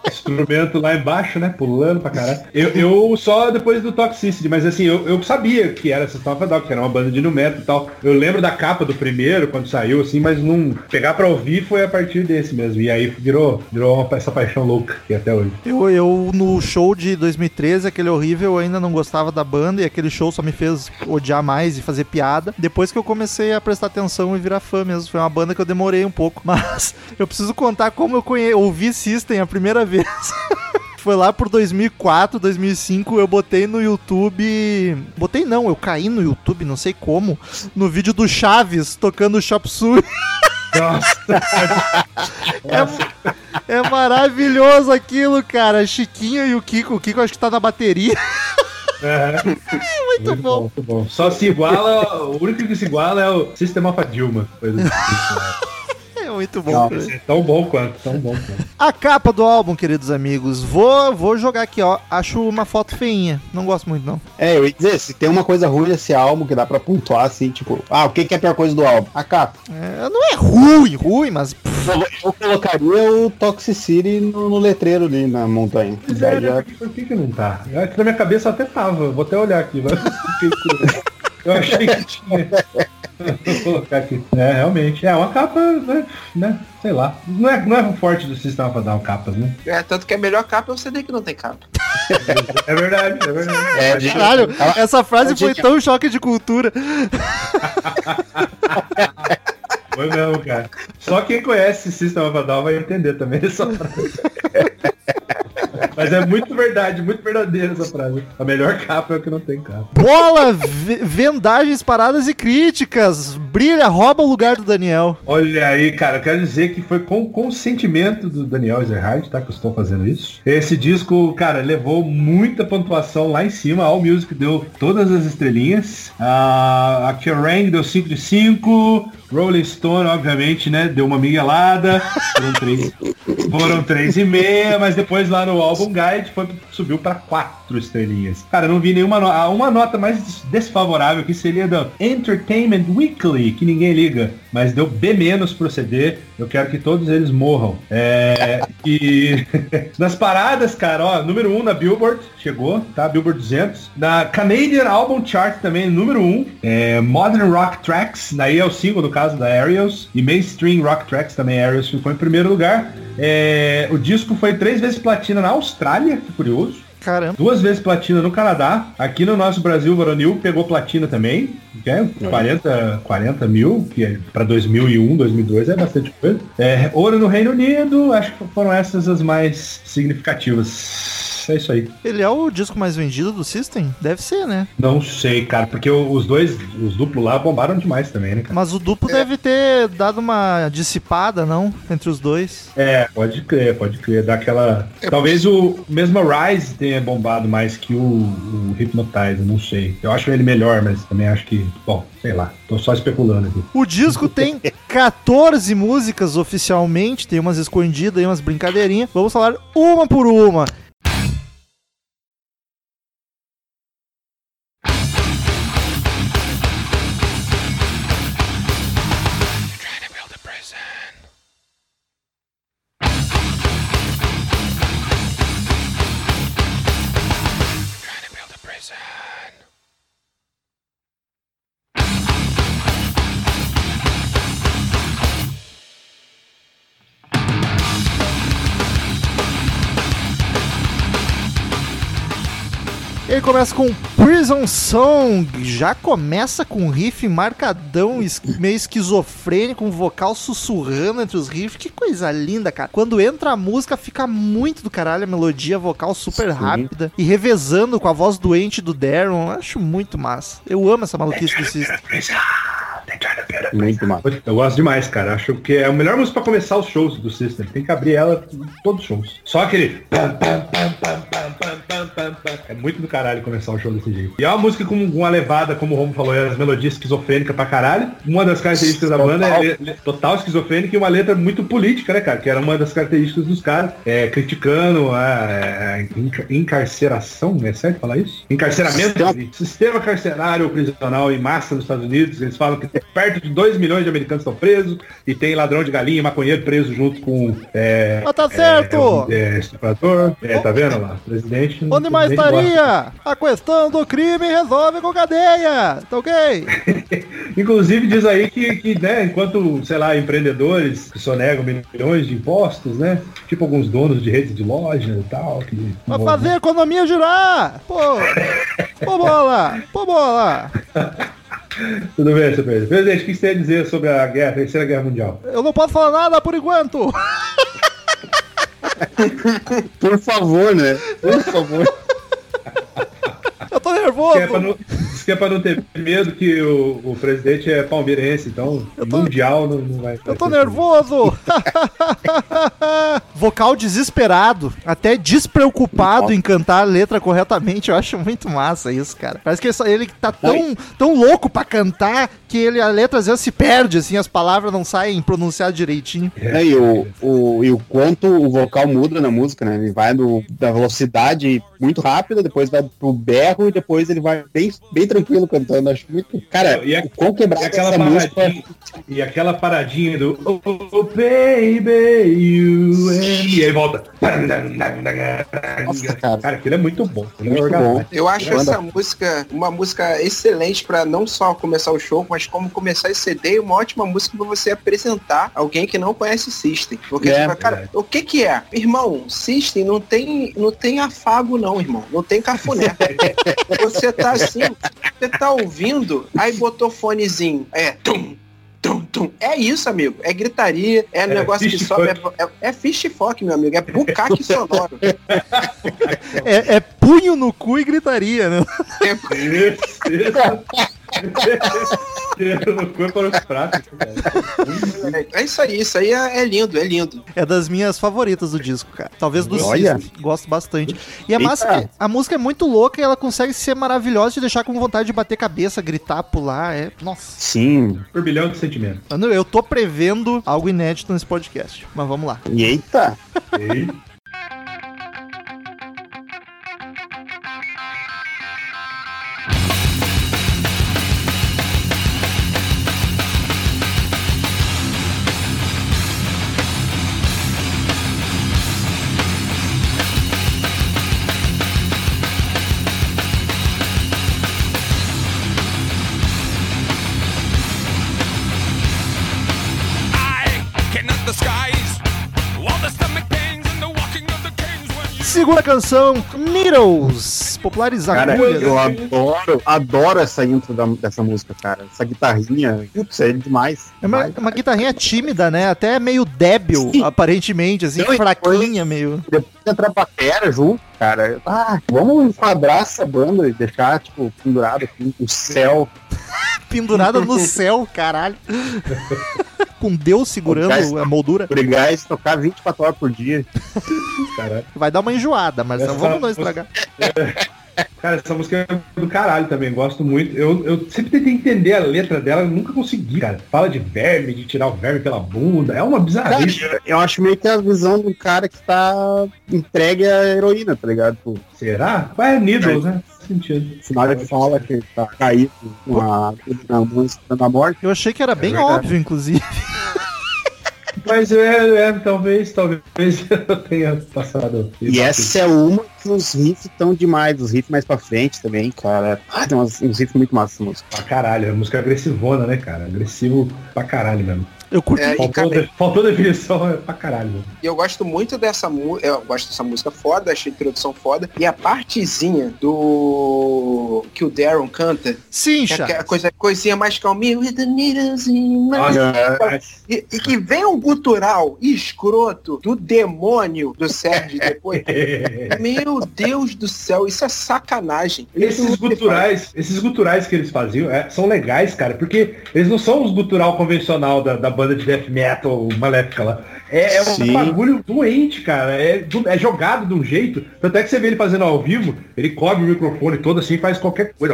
Instrumento lá embaixo, né? Pulando pra caralho. Eu, eu só depois do Toxicity, mas assim, eu, eu sabia que era System of a Down, que era uma banda de nu metal e tal. Eu lembro da capa do primeiro, quando saiu, assim, mas não... Pegar pra ouvir foi a partir desse mesmo. E aí virou, virou uma, essa paixão louca que é até hoje. Eu, eu, no show de 2013, aquele horrível, eu ainda não gostava da banda e aquele show só me fez odiar mais e fazer piada. Depois que eu comecei a prestar atenção e virar fã mesmo. Foi uma banda que eu demorei um pouco. Mas eu preciso contar como eu conhe... ouvi System a primeira vez. Foi lá por 2004, 2005, eu botei no YouTube. Botei não, eu caí no YouTube, não sei como. No vídeo do Chaves tocando Chop Suey. Nossa, É, é maravilhoso aquilo, cara. Chiquinho e o Kiko. O Kiko acho que tá na bateria. é, Muito, bom. muito bom. Só se iguala, o único que se iguala é o System of a Dilma. Coisa do tipo, É muito bom. Não, né? É tão bom quanto, tão bom quanto. A capa do álbum, queridos amigos. Vou, vou jogar aqui, ó. Acho uma foto feinha. Não gosto muito, não. É, eu ia dizer, se tem uma coisa ruim nesse álbum que dá pra pontuar assim, tipo, ah, o que, que é a pior coisa do álbum? A capa. É, não é ruim, ruim, mas. Eu, eu colocaria o Toxicity no, no letreiro ali na montanha. Pois Daí é, já- por que que não tá? Aqui na minha cabeça até tava, vou até olhar aqui. mas. Eu achei que tinha. Vou colocar aqui. É, realmente. É uma capa, né? né, Sei lá. Não é, não é o forte do sistema pra dar capas, né? É, tanto que a melhor capa é o CD que não tem capa. É verdade, é verdade. É, de- Caralho, Ela- essa frase foi tão choque de cultura. Foi mesmo, cara. Só quem conhece System of a Down vai entender também essa frase. Mas é muito verdade, muito verdadeira essa frase. A melhor capa é o que não tem capa. Bola, ve- vendagens, paradas e críticas. Brilha, rouba o lugar do Daniel. Olha aí, cara, eu quero dizer que foi com consentimento do Daniel Ezerhard, tá? Que eu estou fazendo isso. Esse disco, cara, levou muita pontuação lá em cima. A All Music deu todas as estrelinhas. A, a Kerrang deu 5 de 5. Rolling Stone, obviamente, né? Deu uma miguelada. Foram três, foram três e meia, mas depois lá no Album Guide foi, subiu para quatro estrelinhas. Cara, não vi nenhuma nota. Uma nota mais desfavorável que seria da Entertainment Weekly, que ninguém liga, mas deu B menos pro CD. Eu quero que todos eles morram. É, e nas paradas, cara, ó, número 1 um na Billboard, chegou, tá? Billboard 200. Na Canadian Album Chart também, número 1. Um, é, Modern Rock Tracks, daí é o single, no caso da Aerials. E Mainstream Rock Tracks também, Aerials ficou em primeiro lugar. É, o disco foi três vezes platina na Austrália, que curioso. Caramba. Duas vezes platina no Canadá. Aqui no nosso Brasil, Varonil pegou platina também. Que é 40, 40 mil, que é para 2001, 2002 é bastante coisa. É, ouro no Reino Unido, acho que foram essas as mais significativas. É isso aí. Ele é o disco mais vendido do System? Deve ser, né? Não sei, cara, porque os dois, os duplos lá bombaram demais também, né, cara? Mas o duplo deve ter dado uma dissipada, não? Entre os dois. É, pode crer, pode crer. Daquela. Talvez o mesmo Rise tenha bombado mais que o, o Hypnotize, não sei. Eu acho ele melhor, mas também acho que. Bom, sei lá. Tô só especulando aqui. O disco tem 14 músicas oficialmente, tem umas escondidas e umas brincadeirinhas. Vamos falar uma por uma. Começa com Prison Song, já começa com um riff marcadão, es- meio esquizofrênico, um vocal sussurrando entre os riffs. Que coisa linda, cara. Quando entra a música, fica muito do caralho a melodia, vocal super rápida e revezando com a voz doente do Darren. Eu Acho muito massa. Eu amo essa maluquice do System. Muito massa. Eu gosto demais, cara. Acho que é a melhor música pra começar os shows do System. Tem que abrir ela todos os shows. Só aquele. É muito do caralho começar o show desse jeito. E é uma música com uma levada, como o Romo falou, é as melodias esquizofrênicas pra caralho. Uma das características total. da banda é total esquizofrênica e uma letra muito política, né, cara? Que era uma das características dos caras. É, criticando a, é, encarceração, é certo falar isso? Encarceramento. Sistema, sistema carcerário prisional em massa nos Estados Unidos. Eles falam que perto de 2 milhões de americanos estão presos e tem ladrão de galinha e maconheiro preso junto com. É, Mas tá certo! É, é, estuprador. É, tá vendo lá? Presidente. Onde mais estaria? A questão do crime resolve com cadeia. Tá ok? Inclusive diz aí que, que, né, enquanto, sei lá, empreendedores que sonegam milhões de impostos, né? Tipo alguns donos de redes de loja e tal. Que Pra fazer a economia girar. Pô. Pô, bola. Pô, bola. Tudo bem, seu Pedro. Presidente, o que você tem a dizer sobre a guerra, a terceira guerra mundial? Eu não posso falar nada por enquanto. Por favor, né? Por favor. Eu tô Que nervoso. é não, diz que é pra não ter medo que o, o presidente é palmeirense, então tô- mundial não, não vai. Eu tô nervoso. Vocal desesperado, até despreocupado em cantar a letra corretamente. Eu acho muito massa isso, cara. Parece que ele- ele tá tão, tão louco pra cantar que ele, a letra às vezes se perde, assim, as palavras não saem pronunciadas direitinho. É, e, o, o, e o quanto o vocal muda na música, né? Ele vai do, da velocidade muito rápida, depois vai pro berro e depois ele vai bem, bem tranquilo cantando. Acho muito. Cara, E a- o quão E quebrada aquela essa música. paradinha, e aquela paradinha do oh, oh, baby, you and. E aí volta. Nossa, cara. Cara, aquilo é muito bom. Aquilo é Muito bom. Eu acho Banda. essa música uma música excelente pra não só começar o show, mas como começar esse CD e uma ótima música pra você apresentar alguém que não conhece System. Porque, É, tipo, cara, o que que é? Irmão, System não tem, não tem afago não, irmão. Não tem cafuné. você tá assim, você tá ouvindo, aí botou fonezinho. É, tum, tum, tum. É isso, amigo. É gritaria, é, negócio que sobe. É, é, é fish fuck, meu amigo. É bucaque sonoro. É, é punho no cu e gritaria, né? Isso, para os pratos. É isso aí, isso aí é, é lindo, é lindo. É das minhas favoritas do disco, cara. Talvez do Olha. Gosto bastante. E a, Eita. massa, a música é muito louca e ela consegue ser maravilhosa e te deixar com vontade de bater cabeça, gritar, pular. É... Nossa. Sim. Turbilhão de sentimentos. Mano, eu tô prevendo algo inédito nesse podcast. Mas vamos lá. E eita. Canção, Needles, populares Cara, agulhas. eu adoro, adoro essa intro da- dessa música, cara. Essa guitarrinha, putz, é demais. É uma, demais. uma guitarrinha tímida, né? Até meio débil, Sim. aparentemente, assim, Não, e fraquinha meio. Depois entra a batera junto, cara. Ah, vamos enquadrar essa banda e deixar, tipo, pendurado aqui no céu. Pendurada no céu, caralho. Com Deus segurando a moldura. Brigar e tocar 24 horas por dia. Caralho. Vai dar uma enjoada, mas Essa vamos não estragar. Cara, essa música é do caralho também, gosto muito. Eu, eu sempre tentei entender a letra dela, nunca consegui, cara. Fala de verme, de tirar o verme pela bunda, é uma bizarrice. Cara, eu acho meio que a visão do cara que tá entregue à heroína, tá ligado? Tipo, Será? Mas é Needles, né? Faz Sentido. final ele fala que tá caído com a na música da morte. Eu achei que era bem verdade. óbvio, inclusive. Mas é, é, talvez, talvez eu tenha passado. E essa é uma que os riffs estão demais, os riffs mais pra frente também, cara. Ah, tem umas, uns riffs muito massas essa música. Pra caralho, é música agressivona, né, cara? Agressivo pra caralho mesmo. Eu curti. É, Faltou, cara, de- faltou definição é pra caralho. E eu gosto muito dessa música. Eu gosto dessa música foda, achei a introdução foda. E a partezinha do. que o Darren canta, Sim, é coisa, coisinha mais calminha. With the needles in my E, e que vem um gutural escroto do demônio do Sérgio depois. Meu Deus do céu, isso é sacanagem. Esses Isso guturais, esses guturais que eles faziam é, são legais, cara, porque eles não são os gutural convencional da, da banda de death metal maléfica lá. É, é um Sim. bagulho doente, cara. É, é jogado de um jeito. Tanto é que você vê ele fazendo ao vivo, ele cobre o microfone todo assim, faz qualquer coisa.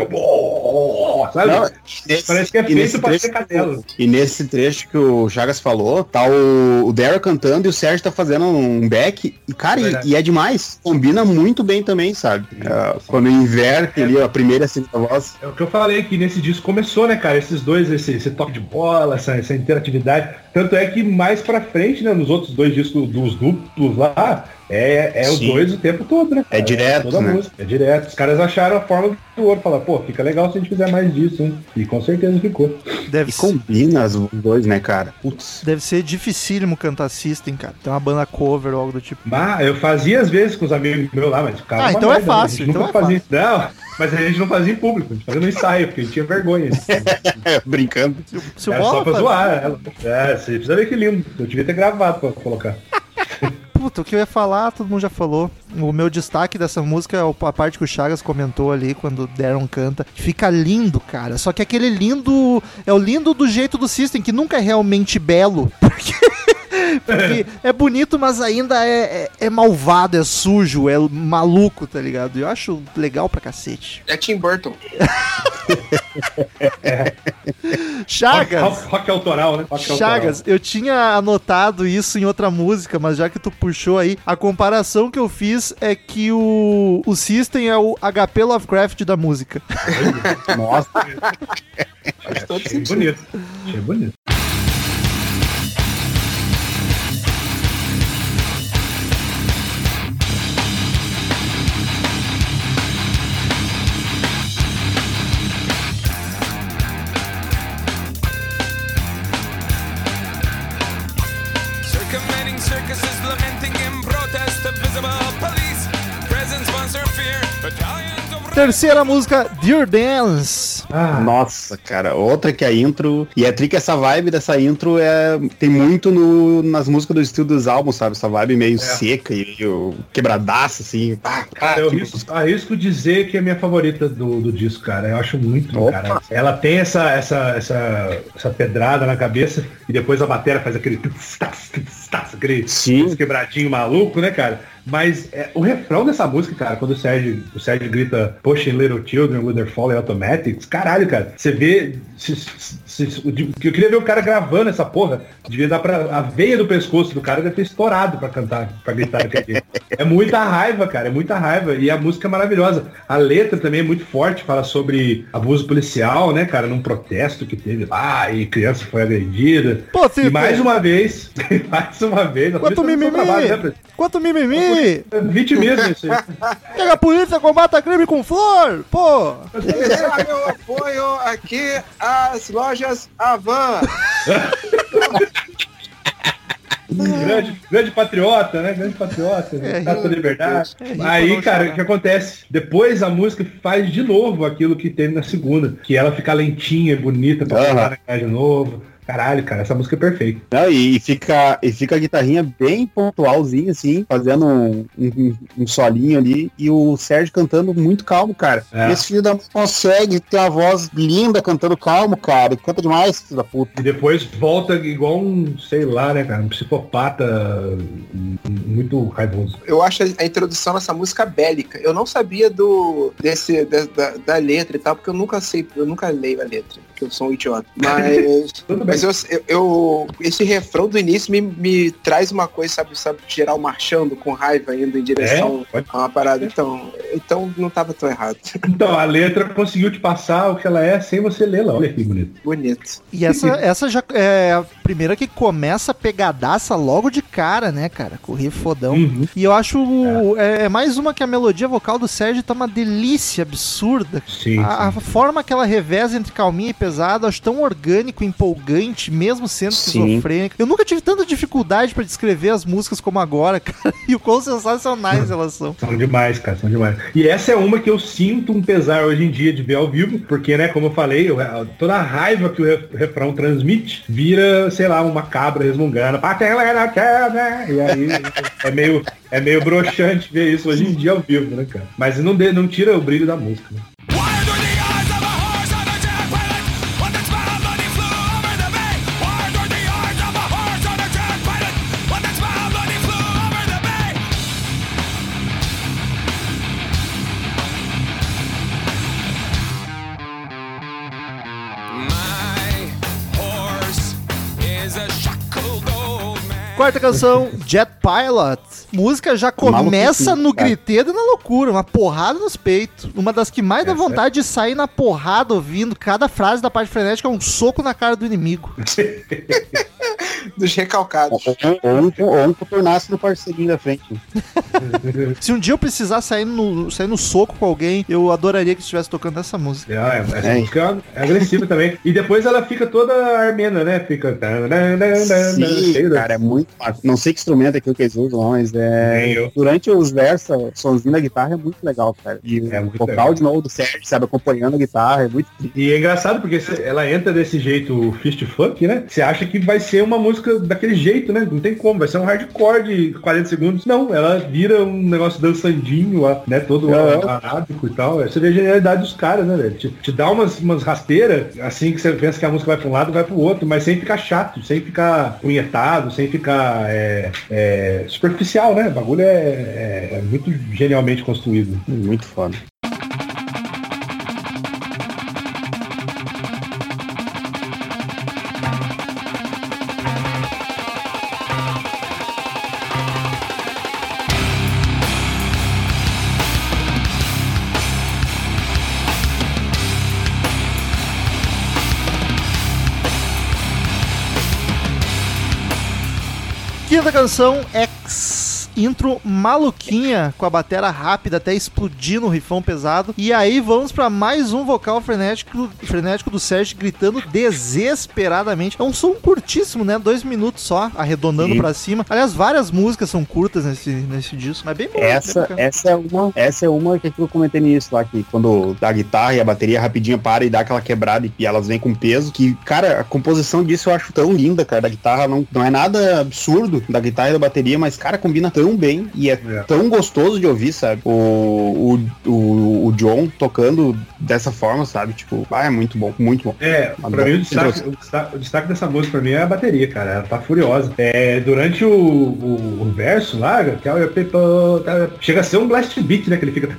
Sabe? Não, nesse- Parece que é e feito nesse pra trecho ser cadela. E nesse trecho que o Chagas falou, tá o, o Daryl cantando e o Sérgio tá fazendo um back. E, cara, e, Verdade. e é demais. Combina muito bem também, sabe? É, quando inverte ali a primeira e a segunda voz. É o que eu falei que nesse disco começou, né, cara? Esses dois, esse, esse toque de bola, essa, essa interatividade. Tanto é que mais pra frente, né, nos outros dois discos dos duplos lá, é, é os dois o tempo todo, né? É direto, Toda a né? música, é direto. Os caras acharam a forma do ouro. Falaram, pô, fica legal se a gente fizer mais disso, hein? E com certeza ficou. Deve E ser. combina os dois, né, cara? Putz. Deve ser dificílimo cantar System, cara. Tem uma banda cover ou algo do tipo. Mas eu fazia às vezes com os amigos meus lá, mas ficava Ah, então é merda, né? fácil, então nunca é fazia. Não, mas a gente não fazia em público, a gente fazia no ensaio, porque a gente tinha vergonha. É, brincando. Se o Era só pra faz- zoar ela. É, você precisa ver que lindo. Eu devia ter gravado pra colocar. Puta, o que eu ia falar, todo mundo já falou. O meu destaque dessa música é o- a parte que o Chagas comentou ali quando o Darren canta. Fica lindo, cara. Só que aquele lindo. É o lindo do jeito do System, que nunca é realmente belo. Porque. Porque é bonito, mas ainda é, é, é malvado, é sujo, é maluco, tá ligado? Eu acho legal pra cacete. É Tim Burton. Chagas! Rock, rock autoral, né? Rock Chagas, eu tinha anotado isso em outra música, mas já que tu puxou aí, a comparação que eu fiz é que o, o System é o HP Lovecraft da música. Nossa, Faz todo Achei sentido. bonito. Achei bonito. Terceira música, Dear Dance. Ah, nossa, cara. Outra que a intro. E é tri que essa vibe dessa intro é. Tem muito no, nas músicas do estilo dos álbuns, sabe? Essa vibe meio seca e meio quebradaça, assim. Ah, Cara, eu que risco, arrisco dizer que é minha favorita do, do disco, cara. Eu acho muito, Opa. cara. Ela tem essa, essa, essa, essa pedrada na cabeça e depois a bateria faz aquele aquele Sim. esse quebradinho maluco, né, cara? Mas é, o refrão dessa música, cara, quando o Sérgio, o Sérgio grita Pushing Little Children with their Falling Automatics, caralho, cara, você vê. se- se- se- eu queria ver o cara gravando essa porra. Devia dar pra. A veia do pescoço do cara deve ter estourado pra cantar, pra gritar. É muita raiva, cara, é muita raiva. E a música é maravilhosa. A letra também é muito forte, fala sobre abuso policial, né, cara, num protesto que teve lá e criança foi agredida. Pô, se- e mais uma vez, mais uma vez, Quanto seu mimimi! trabalho, né? Quanto mimimi! Vitimismo isso aí. Pega a polícia, combata crime com flor! Pô! Meu apoio aqui às lojas Avan. grande, grande patriota, né? Grande patriota, É, da liberdade. É, Aí, cara, o que acontece? Depois a música faz de novo aquilo que teve na segunda. Que ela fica lentinha, bonita pra pular na cara de novo. Caralho, cara, essa música é perfeita. Não, e, fica, e fica a guitarrinha bem pontualzinha, assim, fazendo um, um, um solinho ali, e o Sérgio cantando muito calmo, cara. É. Esse filho da consegue ter uma voz linda cantando calmo, cara. Ele canta demais, filho da puta. E depois volta igual um, sei lá, né, cara, um psicopata muito raivoso. Eu acho a introdução nessa música bélica. Eu não sabia do desse da, da- da letra e tal, porque eu nunca sei, eu nunca leio a letra, porque eu sou um idiota. Mas, Tudo bem. mas eu, eu, esse refrão do início me, me traz uma coisa, sabe, sabe, geral marchando com raiva indo em direção É, a uma parada. Então, então não tava tão errado. Então, a letra conseguiu te passar o que ela é sem você lê-la. Olha que bonito. Bonito. E essa, essa já é a primeira que começa pegadaça logo de cara, né, cara? Riff fodão. Uhum. E eu acho é. é mais uma que a melodia vocal do Sérgio tá uma delícia absurda. Sim. A, a forma que ela reveza entre calminha e pesado, acho tão orgânico, empolgante, mesmo sendo Sim. esquizofrênico. Eu nunca tive tanta dificuldade pra descrever as músicas como agora, cara. E o quão sensacionais elas são. São demais, cara, são demais. E essa é uma que eu sinto um pesar hoje em dia de ver ao vivo, porque, né, como eu falei, eu- toda a raiva que o ref- refrão transmite vira, sei lá, uma cabra resmungando. "Patelera quebra", E aí é meio, é meio broxante ver isso hoje em dia ao vivo, né, cara? Mas não, de- não tira o brilho da música. Né? Quarta canção, Jet Pilot. Música já começa no griteiro e na loucura, uma porrada nos peitos. Uma das que mais dá é- vontade de sair na porrada ouvindo. Cada frase da parte frenética é um soco na cara do inimigo. Dos recalcados. Ou, ou, um, um contornaço do parceirinho da frente. Se um dia eu precisar sair no, sair no soco com alguém, eu adoraria que estivesse tocando essa música. É, É. música é agressiva também. E depois ela fica toda armena, né? Fica. Sim, cara, é muito. Não sei que instrumento é aquilo que eles usam, mas é. Durante os versos, o somzinho da guitarra é muito legal, cara. E É o vocal legal. de novo do Sérgio, sabe, acompanhando a guitarra, é muito. E é engraçado porque ela entra desse jeito fist funk, né? Você acha que vai ser uma música daquele jeito, né? Não tem como, vai ser um hardcore de 40 segundos. Não, ela vira um negócio dançandinho, né? Todo Aham. arábico e tal. Você vê a genialidade dos caras, né, velho? Te, te dá umas, umas rasteiras, assim que você pensa que a música vai pra um lado, vai pro outro, mas sem ficar chato, sem ficar punhetado, sem ficar é, é, superficial, né? O bagulho é, é- é muito genialmente construído. Muito foda. Canção, X. Intro maluquinha, com a batera rápida até explodir no rifão pesado. E aí vamos pra mais um vocal frenético, frenético do Sérgio gritando desesperadamente. É um som curtíssimo, né? Dois minutos só, arredondando pra cima. Aliás, várias músicas são curtas nesse, nesse disco, mas bem bom. Essa, essa é uma, essa é uma que eu comentei nisso lá, que quando a guitarra e a bateria rapidinho para e dá aquela quebrada e, e elas vêm com peso, que, cara, a composição disso eu acho tão linda, cara, da guitarra não, não é nada absurdo da guitarra e da bateria, mas, cara, combina tão bem e é, É. tão gostoso de ouvir, sabe? O, o, o, o John tocando dessa forma, sabe? Tipo, ah, é muito bom, muito bom. É, pra boa mim o destaque, o, destaque, o destaque dessa música pra mim é a bateria, cara. Ela tá furiosa. É, durante o, o, o verso lá, que é people, tá, chega a ser um blast beat, né? Que ele fica.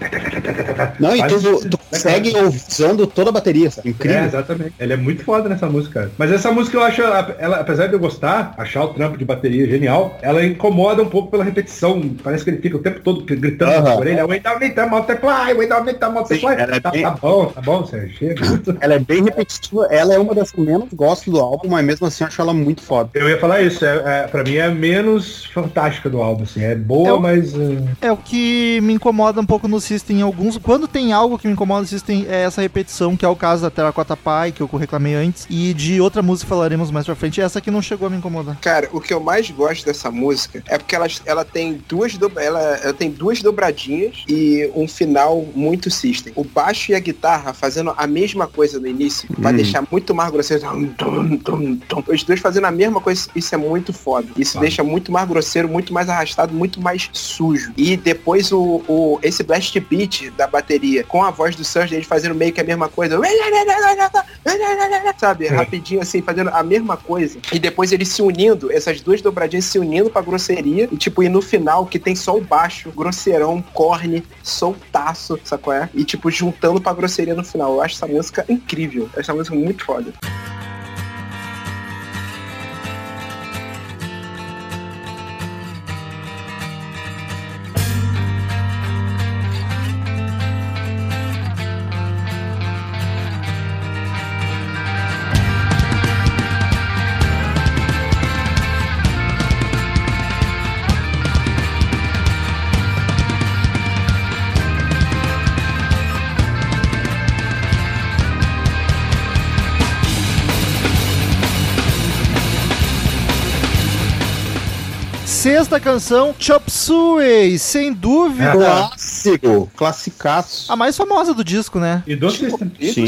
Não, e Faz- tu, tu consegue usando toda a bateria, sabe? É, Incrível. exatamente. Ele é muito foda nessa música, cara. Mas essa música eu acho, ela, apesar de eu gostar, achar o trampo de bateria genial, ela incomoda um pouco pela repetição repetição, parece que ele fica o tempo todo gritando Aham. na orelha, Way down, way down, multiply, way down, way down, multiply. ela é Tá, bem- tá bom, tá bom, Sérgio, chega. Ela é bem repetitiva. Ela é uma das que eu menos gosto do álbum, mas mesmo assim eu acho ela muito foda. Eu ia falar isso, é, é, pra mim é a menos fantástica do álbum, assim, é boa, Eu- mas... uh, É o que me incomoda um pouco no System. Alguns, quando tem algo que me incomoda no System é essa repetição, que é o caso da Terracotta Pie, que eu reclamei antes, e de outra música que falaremos mais pra frente. Essa aqui não chegou a me incomodar. Cara, o que eu mais gosto dessa música é porque ela, ela tem duas do- ela, ela tem duas dobradinhas e um final muito system. O baixo e a guitarra fazendo a mesma coisa no início, Hum. deixar muito mais grosseiro. Os dois fazendo a mesma coisa, isso é muito foda. Isso Ah. deixa muito mais grosseiro, muito mais arrastado, muito mais sujo. E depois o, o esse blast beat da bateria com a voz do Surge, eles fazendo meio que a mesma coisa. Sabe, É. rapidinho assim, fazendo a mesma coisa. E depois eles se unindo, essas duas dobradinhas se unindo pra grosseria. E tipo, e no final, que tem só o baixo, grosseirão, corne, soltaço, qual é? E tipo, juntando pra grosseria no final. Eu acho essa música incrível. Essa música é muito foda. Sexta canção, Chop Suey, sem dúvida. Clássico, classicaço. A mais famosa do disco, né? E do Tipo, System. e do Sim.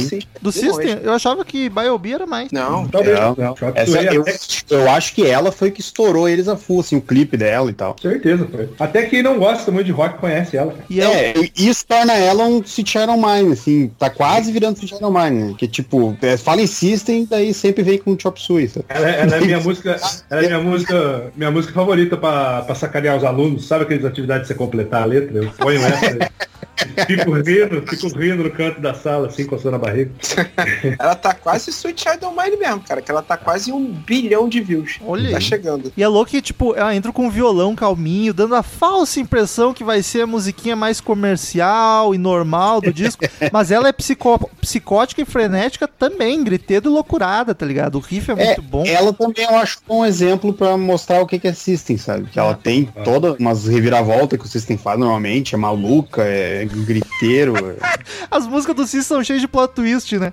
System. Do eu achava que Biobi era mais. Não, Talvez, É. não. Chop Essa, Suey eu, eu acho que ela foi que estourou eles a full, assim, o clipe dela e tal. Certeza, foi. Até quem não gosta muito de rock conhece ela. E é, É, e isso torna ela um Sweet Iron Mine, assim, tá quase virando Sweet Iron Mine, né? Que tipo, é, fala em System, daí sempre vem com Chop Suey. Ela, ela é minha música, ela é minha música, minha música favorita pra, pra sacanear os alunos. Sabe aquelas atividades de você completar a letra? Eu ponho essa. fico rindo, fico rindo no canto da sala, assim, coçando a barriga. ela tá quase Sweet Child of Mine mesmo, cara. Que ela tá quase um bilhão de views. Olha Tá aí. chegando. E é louco que, tipo, ela entra com um violão calminho, dando a falsa impressão que vai ser a musiquinha mais comercial e normal do disco. mas ela é psicó- psicótica e frenética também, gritedo e loucurada, tá ligado? O riff é muito bom. Ela também eu acho um exemplo pra mostrar o que que é System, sabe? Que ela tem todas umas reviravoltas que o System faz normalmente, é maluca, é griteiro. é- As músicas do Cis são cheias de plot twist, né?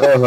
É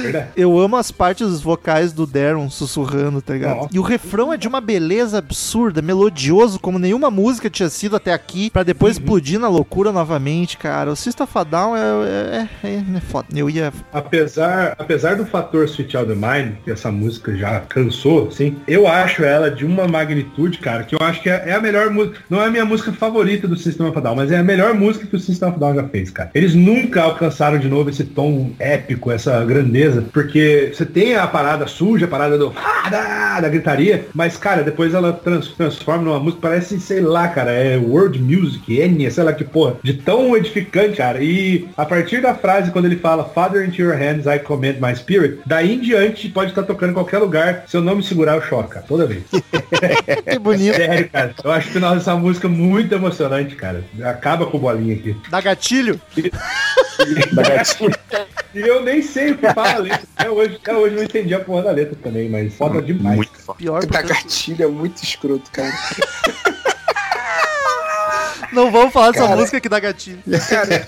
verdade. Eu amo as partes vocais do Darren sussurrando, tá ligado? Nossa. E o refrão é de uma beleza absurda, melodioso, como nenhuma música tinha sido até aqui, pra depois explodir na loucura novamente, cara. O System of a Down é, é, é, é foda. Eu ia... Apesar, apesar do fator Sweet Child of Mine, que essa música já cansou, assim, eu acho ela de uma magnitude, cara, que eu acho que é, é a melhor música. Não é a minha música favorita do System of a Down, mas é a melhor música que o System of Down já fez, cara. Eles nunca alcançaram de novo esse tom épico, essa grandeza, porque você tem a parada suja, a parada do ah, da, da gritaria, mas, cara, depois ela trans- transforma numa música, parece, sei lá, cara, é world music, Enya, sei lá que porra, de tão edificante, cara. E a partir da frase, quando ele fala Father into your hands I commend my spirit, daí em diante pode estar tocando em qualquer lugar, se eu não me segurar eu choco, cara, toda vez. Que bonito. Sério, cara. Eu acho o final dessa música muito emocionante, cara. Acaba com bolinha aqui. Dá gatilho? E eu nem sei o que fala a letra. Até hoje, até hoje eu não entendi a porra da letra também, mas foda demais. Muito foda. Pior Da gatilho é muito escroto, cara. Não vamos falar dessa Cara. música que dá gatilho. Cara,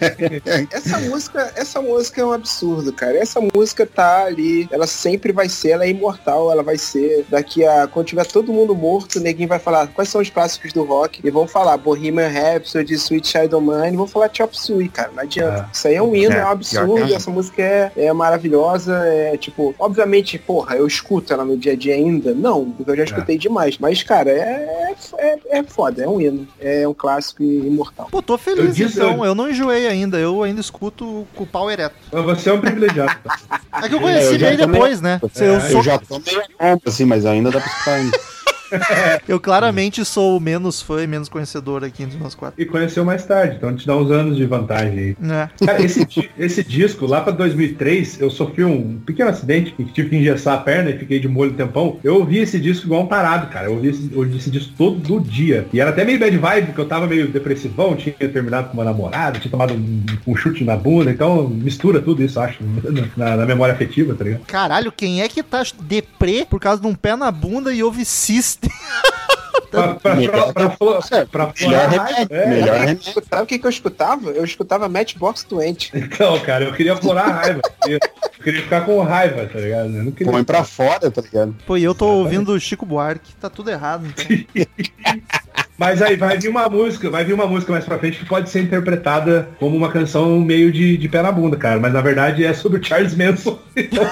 essa música, essa música é um absurdo, cara. Essa música tá ali, ela sempre vai ser, ela é imortal, ela vai ser daqui a quando tiver todo mundo morto, o neguinho vai falar quais são os clássicos do rock e vão falar Bohemian Rhapsody, Sweet Child Mine, vão falar Chop Suey, cara. Não adianta. Ah. Isso aí é um hino, É, é, um absurdo. é. Essa música é, é maravilhosa, é tipo, obviamente, porra, eu escuto ela no dia a dia ainda? Não, porque eu já escutei demais. Mas, cara, é, é, é foda, é um hino. É um clássico e imortal. Pô, tô Eu feliz disse- então. Eu não enjoei ainda. Eu ainda escuto com o pau ereto. Você é um privilegiado. É que eu É, conheci eu já bem depois, né? É, eu sou Eu já tô meio assim, mas ainda dá pra escutar ainda. Eu claramente sou o menos fã e menos conhecedor aqui entre nós quatro. E conheceu mais tarde, então te dá uns anos de vantagem aí. É. Cara, esse, esse disco, lá pra 2003, eu sofri um pequeno acidente e tive que engessar a perna e fiquei de molho um tempão. Eu ouvi esse disco igual um parado, cara. Eu ouvi esse, eu ouvi esse disco todo dia. E era até meio bad vibe, porque eu tava meio depressivão, tinha terminado com uma namorada, tinha tomado um, um chute na bunda, então mistura tudo isso, acho, na, na memória afetiva, tá ligado? Caralho, quem é que tá deprê por causa de um pé na bunda e ouve System? Pra, pra, pra, pra, pra, pra, Melhor pra- remédio. é, Melhor remédio. escutava o que, que eu escutava? Eu escutava Matchbox 20. Então, cara, eu queria florar a raiva. Eu queria, eu queria ficar com raiva, tá ligado? Eu não queria. Põe pra fora, tá ligado? Pô, e eu tô ouvindo o Chico Buarque. Tá tudo errado, então. Mas aí vai vir uma música, vai vir uma música mais pra frente que pode ser interpretada como uma canção meio de, de pé na bunda, cara. Mas na verdade é sobre o Charles Manson. Então,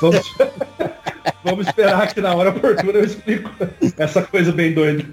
vamos, vamos esperar que na hora oportuna eu explico essa coisa bem doida.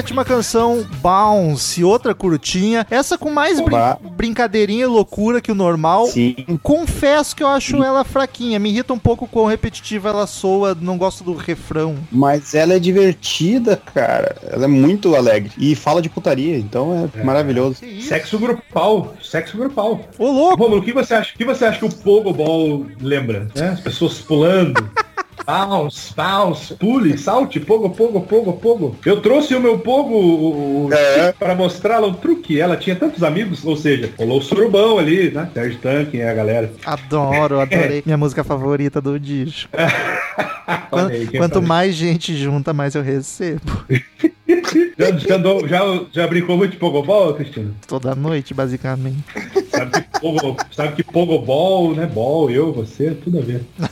Sétima canção, Bounce, outra curtinha. Essa com mais brin- brincadeirinha e loucura que o normal. Sim. Confesso que eu acho ela fraquinha. Me irrita um pouco quão repetitiva ela soa. Não gosto do refrão. Mas ela é divertida, cara. Ela é muito alegre. E fala de putaria, então é, maravilhoso. Que isso? Sexo grupal, sexo grupal. Ô, louco! Romulo, o que você acha? O que você acha que o Pogobol lembra? né? As pessoas pulando. Bounce, bounce, pule, salte, pogo, pogo, pogo, pogo. Eu trouxe o meu pogo o- o- É. para mostrá-la um truque. Ela tinha tantos amigos, ou seja, rolou o surubão ali, né? Sérgio Tanque e a galera. Adoro, adorei. Minha música favorita do disco. Quan- Olha aí, Quanto mais gente junta, mais eu recebo. Já, já, andou- já, já brincou muito de Pogobol, Cristina? Toda noite, basicamente. Sabe que, pogo, sabe que Pogobol, né? Bol, eu, você, tudo a ver.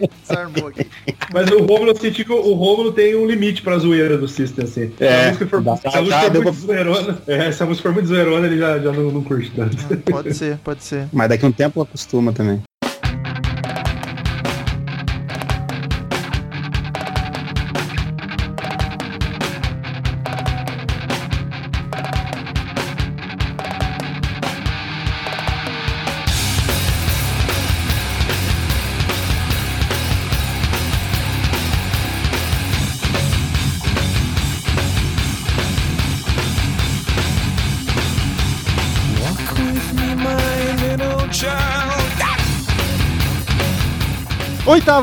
Desarmou aqui. Mas o Rômulo, eu senti que o Rômulo tem um limite pra zoeira do System, assim. É, se a música for, se a música for muito zoeirona, é, se a música for muito zoeirona, ele já, já não, não curte tanto. Pode ser, pode ser. Mas daqui a um tempo acostuma também.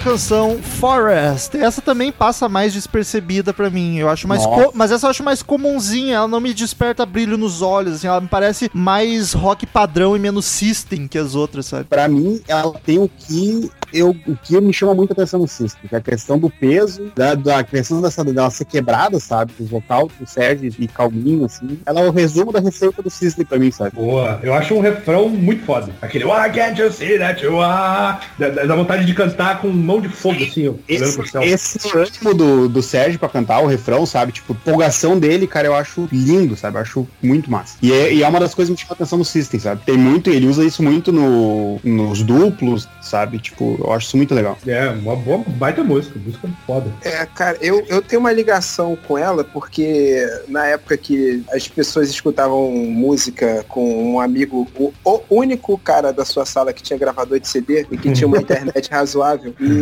Oitava canção, Forest. Essa também passa mais despercebida pra mim. Eu acho mais. Mas essa eu acho mais comunzinha. Ela não me desperta brilho nos olhos. Assim, ela me parece mais rock padrão e menos system que as outras, sabe? Pra mim, ela tem o que eu, o que me chama muita atenção no System, que é a questão do peso, da, da questão dessa, dela ser quebrada, sabe? O vocal do Sérgio e calminho, assim. Ela é o resumo da receita do System pra mim, sabe? Boa, eu acho um refrão muito foda. Aquele Why can't you see that you are? Dá, dá vontade de cantar com mão de fogo, assim, ó, Esse, esse ânimo do, do Sérgio pra cantar o refrão, sabe? Tipo, empolgação dele, cara, eu acho lindo, sabe? Eu acho muito massa. E é, e é uma das coisas que me chama atenção no System, sabe? Tem muito, ele usa isso muito no, nos duplos, sabe? Tipo, eu acho isso muito legal. É, uma boa, baita música, música foda. É, cara, eu, eu tenho uma ligação com ela porque na época que as pessoas escutavam música com um amigo, o, o único cara da sua sala que tinha gravador de CD e que tinha uma internet razoável, e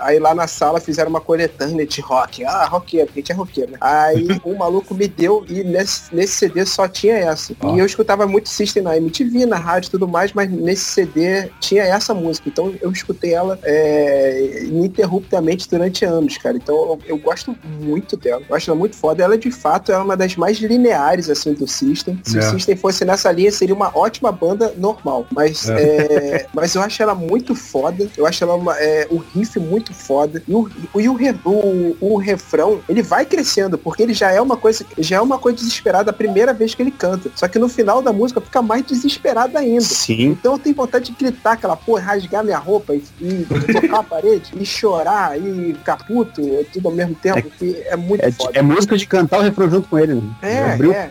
aí lá na sala fizeram uma coletânea de rock. Ah, roqueiro, porque a gente é roqueiro, né? Aí um maluco me deu e nesse, nesse CD só tinha essa. Ó. E eu escutava muito System na MTV, na rádio e tudo mais, mas nesse CD tinha essa música. Então eu escutei ela é, ininterruptamente durante anos, cara. Então eu, eu gosto muito dela. Eu acho ela muito foda. Ela, de fato, é uma das mais lineares, assim, do System. Se É. o System fosse nessa linha, seria uma ótima banda normal. Mas, é, mas eu acho ela muito foda. Eu acho ela uma, é, o riff muito foda. E, o, e o, o, o refrão, ele vai crescendo, porque ele já é uma coisa, já é uma coisa desesperada a primeira vez que ele canta. Só que no final da música fica mais desesperado ainda. Sim. Então eu tenho vontade de gritar aquela porra, rasgar minha roupa e e tocar a parede e chorar e ficar puto tudo ao mesmo tempo, que é muito É, foda. é música de cantar o refrão junto com ele. Né? É,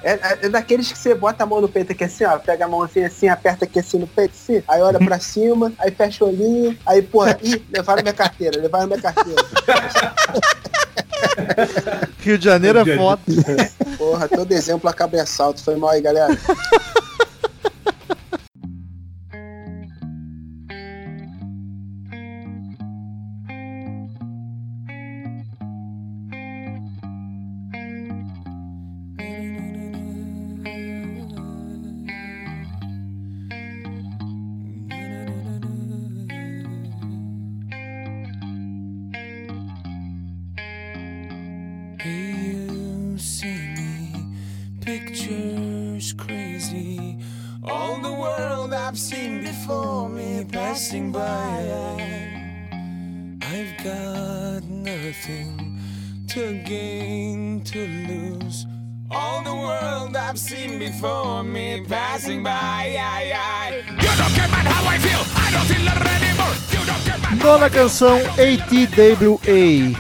é, é, é daqueles que você bota a mão no peito aqui assim, ó, pega a mão assim, assim, aperta aqui assim no peito, assim, aí olha pra cima, aí fecha o olhinho, aí, porra, ih, levaram minha carteira, levaram minha carteira. Rio de Janeiro é foda. Porra, todo exemplo acaba em assalto, foi mal aí, galera. Canção, ATWA.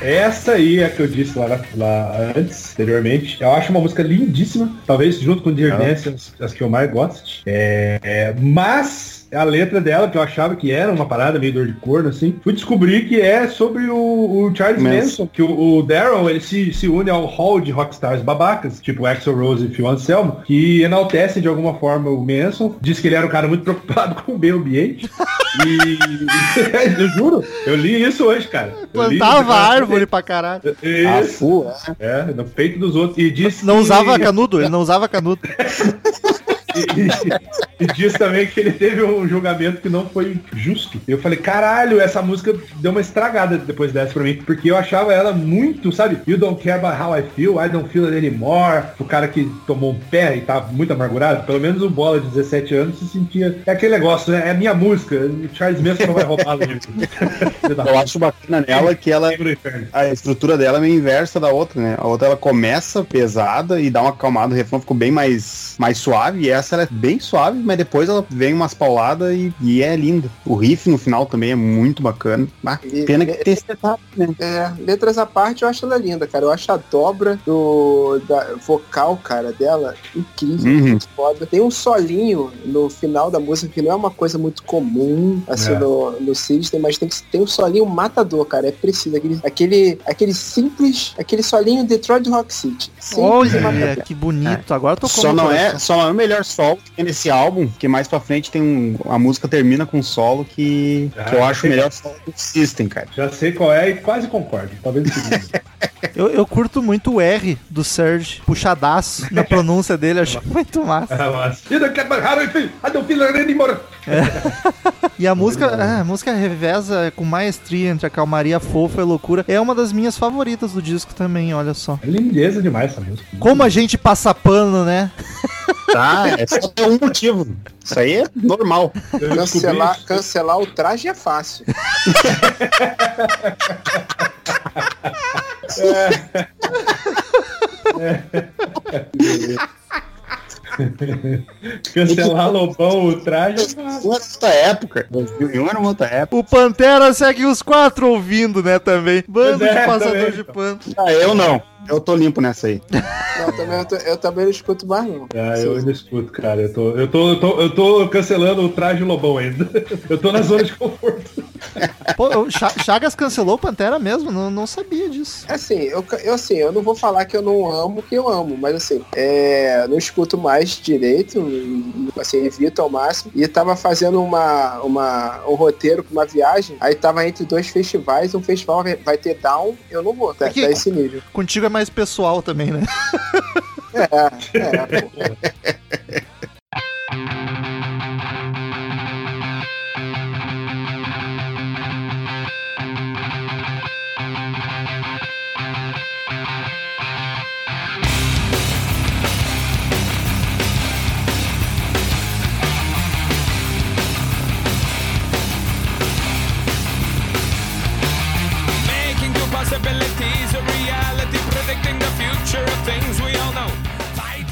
Essa aí é a que eu disse lá, na- lá antes, anteriormente. Eu acho uma música lindíssima. Talvez junto com Dear Ah. Dance, as, as que eu mais gosto. É, é, mas a letra dela, que eu achava que era uma parada meio dor de corno, assim, fui descobrir que é sobre o, o Charles Manson. Manson, que o, o Daryl, ele se, se une ao hall de rockstars babacas, tipo Axel Rose e Phil Anselmo, que enaltecem de alguma forma o Manson. Diz que ele era um cara muito preocupado com o meio ambiente. E eu juro, eu li isso hoje, cara. Eu li Plantava árvore pra caralho. Isso, fu, é. é, no peito dos outros. E diz Não que- usava canudo? Ele não usava canudo. E, e diz também que ele teve um julgamento que não foi justo. Eu falei, caralho, essa música deu uma estragada depois dessa pra mim. Porque eu achava ela muito, sabe? You don't care about how I feel, I don't feel it anymore. O cara que tomou um pé e tá muito amargurado. Pelo menos o Bola de 17 anos se sentia. É aquele negócio, né? É a minha música. O Charles mesmo não vai roubar Eu acho bacana nela que ela a estrutura dela é meio inversa da outra, né? A outra ela começa pesada e dá uma acalmada, o refrão ficou bem mais, mais suave, e essa ela é bem suave, mas depois ela vem umas pauladas e, e é linda. O riff no final também é muito bacana. Ah, E- pena que tem esse detalhe, né? É, letras à parte, eu acho ela linda, cara. Eu acho a dobra do da vocal, cara, dela incrível, Uhum. muito foda. Tem um solinho no final da música que não é uma coisa muito comum, assim, É. no, no System, mas tem, que, tem um solinho matador, cara. É preciso. Aquele, aquele, aquele simples, aquele solinho Detroit Rock City. Simples. Olha, que bonito. Agora tocou Só no não, é, só não é o melhor solo que tem nesse álbum, que mais pra frente tem um. A música termina com um solo que, que eu Ah, acho o melhor solo do System, cara. Já sei qual é e quase concordo. Talvez. Eu, eu curto muito o R do Serge, puxadaço na pronúncia dele, acho muito massa. Ah, don't feel it anymore. E a música, é, a música reveza com maestria entre a calmaria fofa e a loucura. É uma das minhas favoritas do disco também, olha só. É lindeza demais essa música. Como a gente passa pano, né? Tá, é só ter um motivo. Isso aí é normal. Cancelar, cancelar o traje é fácil. Cancelar Lobão, o traje. Uma outra época. 2001 era uma outra época. O Pantera segue os quatro ouvindo, né, também. Bando é, de passador também. de pano. Ah, eu não. Eu tô limpo nessa aí. Não, também, eu, tô- eu também não escuto mais, não. Ah, eu ainda escuto, cara. Eu tô, eu, tô, eu, tô, eu tô cancelando o traje Lobão ainda. Eu tô na zona de conforto. Pô, Chagas cancelou o Pantera mesmo, não, não sabia disso. Assim, eu, eu, assim, eu não vou falar que eu não amo que eu amo, mas assim, é, não escuto mais direito, assim, evito ao máximo. E tava fazendo uma, uma, um roteiro pra uma viagem, aí tava entre dois festivais, um festival vai, vai ter down, eu não vou, tá, É que- tá esse nível. Contigo é mais pessoal também, né? É, é,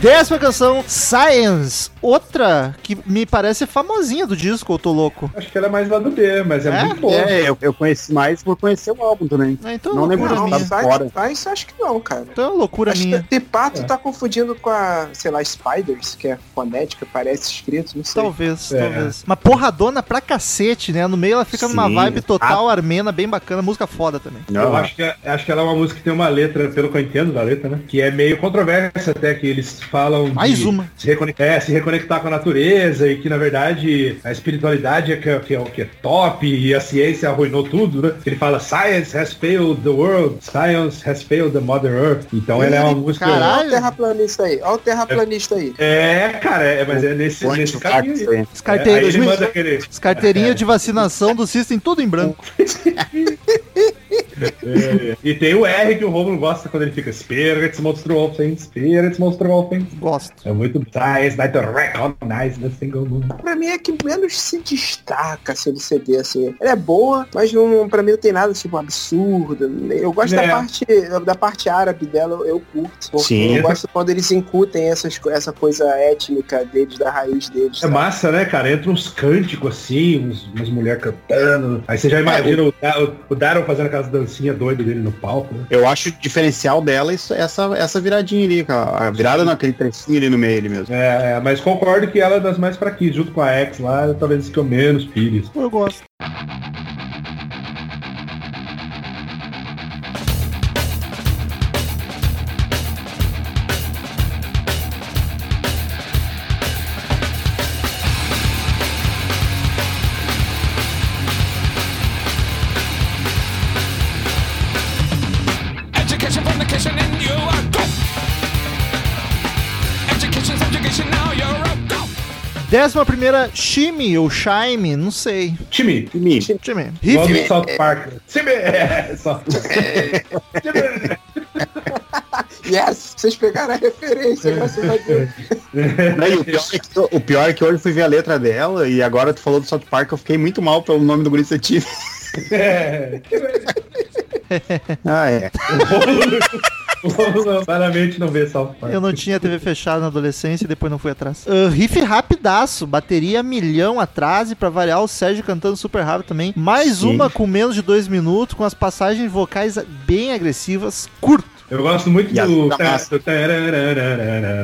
Décima canção, Science. Outra que me parece famosinha do disco, eu tô louco. Acho que ela é mais lá do B, mas é, É? muito boa. É, eu, eu conheci mais por conhecer o álbum também. Ah, então é Não lembro não, minha. tá fora. Science, acho que não, cara. Então é loucura Acho minha. que se pá, tu É. tá confundindo com a, sei lá, Spiders, que é fonética, parece escrito, não sei. Talvez, É. talvez. Uma porradona pra cacete, né? No meio ela fica numa Sim. vibe total armena, bem bacana, música foda também. Eu acho que, acho que ela é uma música que tem uma letra, pelo que eu entendo da letra, né? Que é meio controversa até, que eles falam Mais de uma. Se reconectar, é, se reconectar com a natureza e que, na verdade, a espiritualidade é que, é- que é o que é top e a ciência arruinou tudo, né? Ele fala, Science has failed the world, Science has failed the Mother Earth. Então ela é uma música... caralho. Olha o terraplanista aí, olha o terraplanista aí. É, cara, é, mas é nesse, Ponte nesse caminho É, carteiras, aí ele manda aquele... de vacinação do System tudo em branco. É, e tem o R que o Romulo gosta quando ele fica Spirits Monstruofen, Spirits Monstruofen. Gosto. É muito to Recognize the Single Moon. Pra mim é que menos se destaca assim, do CD, assim. Ela é boa, mas não, pra mim não tem nada tipo absurdo. Eu gosto É. da parte da parte árabe dela, eu, curto. Porque Sim. Eu gosto quando eles incutem essas, essa coisa étnica deles, da raiz deles. É sabe? massa, né, cara? Entra uns cânticos assim, uns, umas mulheres cantando. Aí você já imagina o, Da- o Daryl fazendo aquelas dancinhas doidas dele no palco, né? Eu acho o diferencial dela isso, essa, essa viradinha ali, cara. A virada naquele trecinho ali no meio ali mesmo. É, é, mas concordo que ela é das mais fraquinhas, junto com a X lá, talvez que eu menos pires. Eu gosto. Décima primeira, Shime ou Shime, não sei. Shime. igual Riff. do South Park. Time! É, só. Time! Yes! Vocês pegaram a referência, graças a Deus. Não, o, pior é que, o pior é que hoje eu fui ver a letra dela e agora tu falou do South Park, eu fiquei muito mal pelo nome do guri ser time. É. Ah, é. Claramente não vê South Park. Eu não tinha TV fechada na adolescência e depois não fui atrás. Ah, riff rapidaço, bateria milhão atrás e pra variar o Sérgio cantando super rápido também. Mais Sim. uma com menos de dois minutos, com as passagens vocais bem agressivas, curto. Eu gosto muito E do.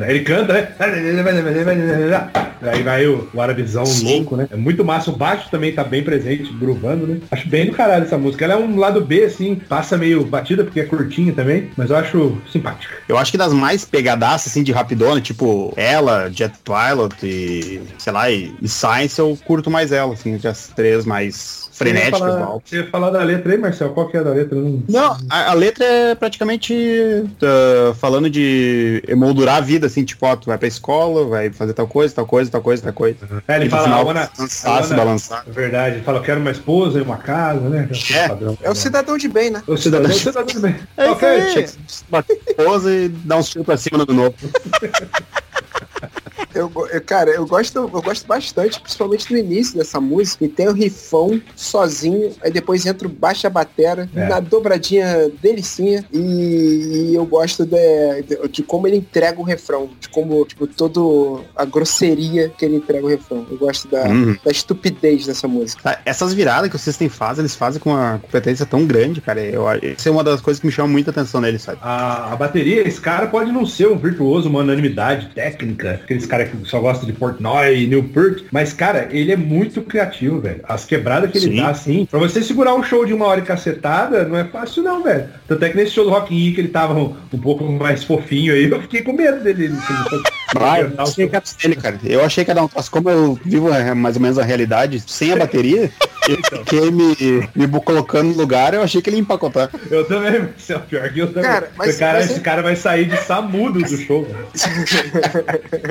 Ele canta, né? Aí vai o, o arabizão Sim. louco, né? É muito massa. O baixo também tá bem presente, groovando, né? Acho bem do caralho essa música. Ela é um lado B, assim, passa meio batida, porque é curtinha também, mas eu acho simpática. Eu acho que das mais pegadaças, assim, de rapidona, tipo ela, Jet Twilight e, sei lá, e, e Science, eu curto mais ela, assim, as três mais frenéticas. Você ia do falar, você ia falar da letra aí, Marcel? Qual que é a da letra? Não... Não, a, a letra é praticamente ah, falando de emoldurar a vida, assim, tipo, ó, tu vai pra escola, vai fazer tal coisa, tal coisa, tal coisa, tal coisa. É, ele E fala, final, wanna- dançar, se balançar. É verdade, ele fala, quero uma esposa e uma casa, né? É. padrão. É o cidadão de bem, né? O cidadão, o cidadão bem. É Ok, isso aí. Chega, bater esposa e dar uns tiros pra cima no novo. Eu, eu- cara, eu gosto, eu gosto bastante, principalmente do início dessa música, e tem o rifão sozinho, aí depois entra o baixa batera, É. na dobradinha delicinha, e, e eu gosto de, de, de como ele entrega o refrão, de como, tipo, toda a grosseria que ele entrega o refrão. Eu gosto da, Uhum. da estupidez dessa música. Tá, Essas viradas que o System faz, eles fazem com uma competência tão grande, cara. Eu, essa é uma das coisas que me chama muita atenção neles, sabe? A, a bateria, esse cara pode não ser um virtuoso, uma unanimidade técnica, aqueles caras que só gostam de Portnoy e Newport, mas, cara, ele é muito criativo, velho. As quebradas que ele Sim. dá, assim, pra você segurar um show de uma hora e cacetada, não é fácil não, velho. Tanto é que nesse show do Rock in Rio, que ele tava um, um pouco mais fofinho aí, eu fiquei com medo dele. Ele- Ah, eu achei que era dele, cara. Eu achei que era um troço. Como eu vivo é, mais ou menos a realidade sem a bateria, fiquei me, me colocando no lugar, eu achei que ele ia empacotar. Eu também, mas é o pior que eu também. Cara, mas- cara, mas esse cara vai sair de samudo do show, velho.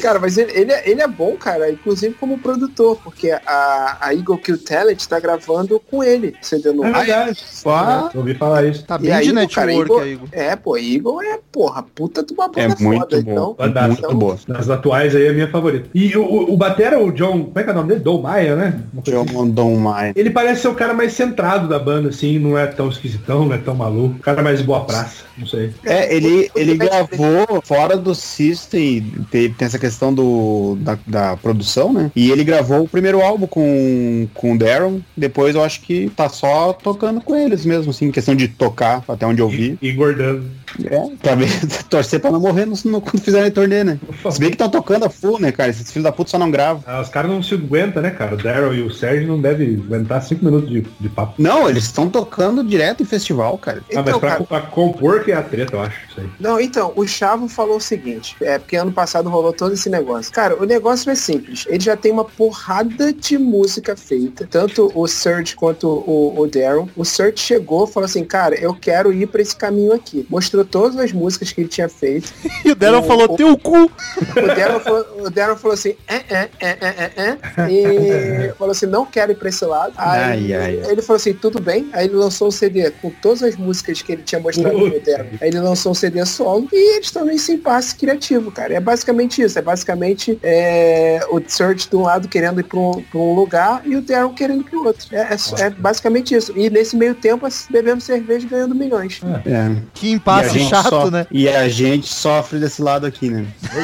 Cara, mas ele, ele, é, ele é bom, cara, inclusive como produtor, porque a, a Eagle Kill Talent tá gravando com ele, CD novo. É verdade. Ah. Eu ouvi falar isso. Tá E bem a de Eagle, cara, network Eagle- aí, Igor. É, pô, Eagle é, porra, puta de uma banda É muito foda, bom. então. Muito Então- boa. Das atuais aí é a minha favorita. E o, o, o Batera, o John, como é que é o nome dele? Dom Maia, né? Uma coisa John don't mind. Ele parece ser o cara mais centrado da banda, assim, não é tão esquisitão, não é tão maluco. O cara mais boa praça, não sei. É, ele, ele gravou fora do System, tem, tem essa questão do, da, da produção, né? E ele gravou o primeiro álbum com, com o Darren, depois eu acho que tá só tocando com eles mesmo, assim, questão de tocar, até onde eu vi. E, e gordando. É, pra ver, torcer pra não morrer no, no- quando fizerem turnê, né? Se bem que estão tocando a full, né, cara? Esses filhos da puta só não gravam. Ah, os caras não se aguentam, né, cara? O Daryl e o Sérgio não devem aguentar cinco minutos de, de papo. Não, eles estão tocando direto em festival, cara. ah, mas Então, pra, cara, pra compor que é a treta, eu acho. Isso aí. Não, então, o Chavo falou o seguinte, é porque ano passado rolou todo esse negócio. Cara, o negócio é simples. Ele já tem uma porrada de música feita, tanto o Serge quanto o, o Darren. O Serge chegou e falou assim, cara, eu quero ir pra esse caminho aqui. Mostrou todas as músicas que ele tinha feito. E o O- falou, o- teu cu. O Darren falou, o falou assim, é, é, é, é, é, é, e falou assim, não quero ir pra esse lado. Aí Ai, ai, ai. ele falou assim, tudo bem. Aí ele lançou o CD com todas as músicas que ele tinha mostrado no. Darren. Aí ele lançou um CD solo e eles estão nesse impasse criativo, cara. É basicamente isso. É basicamente é, o Search de um lado querendo ir pra um, pra um lugar e o Darren querendo ir pro outro. É, é- é basicamente isso. E nesse meio tempo, bebendo cerveja e ganhando milhões. É. Que E a impasse gente chato, né? E a gente sofre desse lado aqui, né?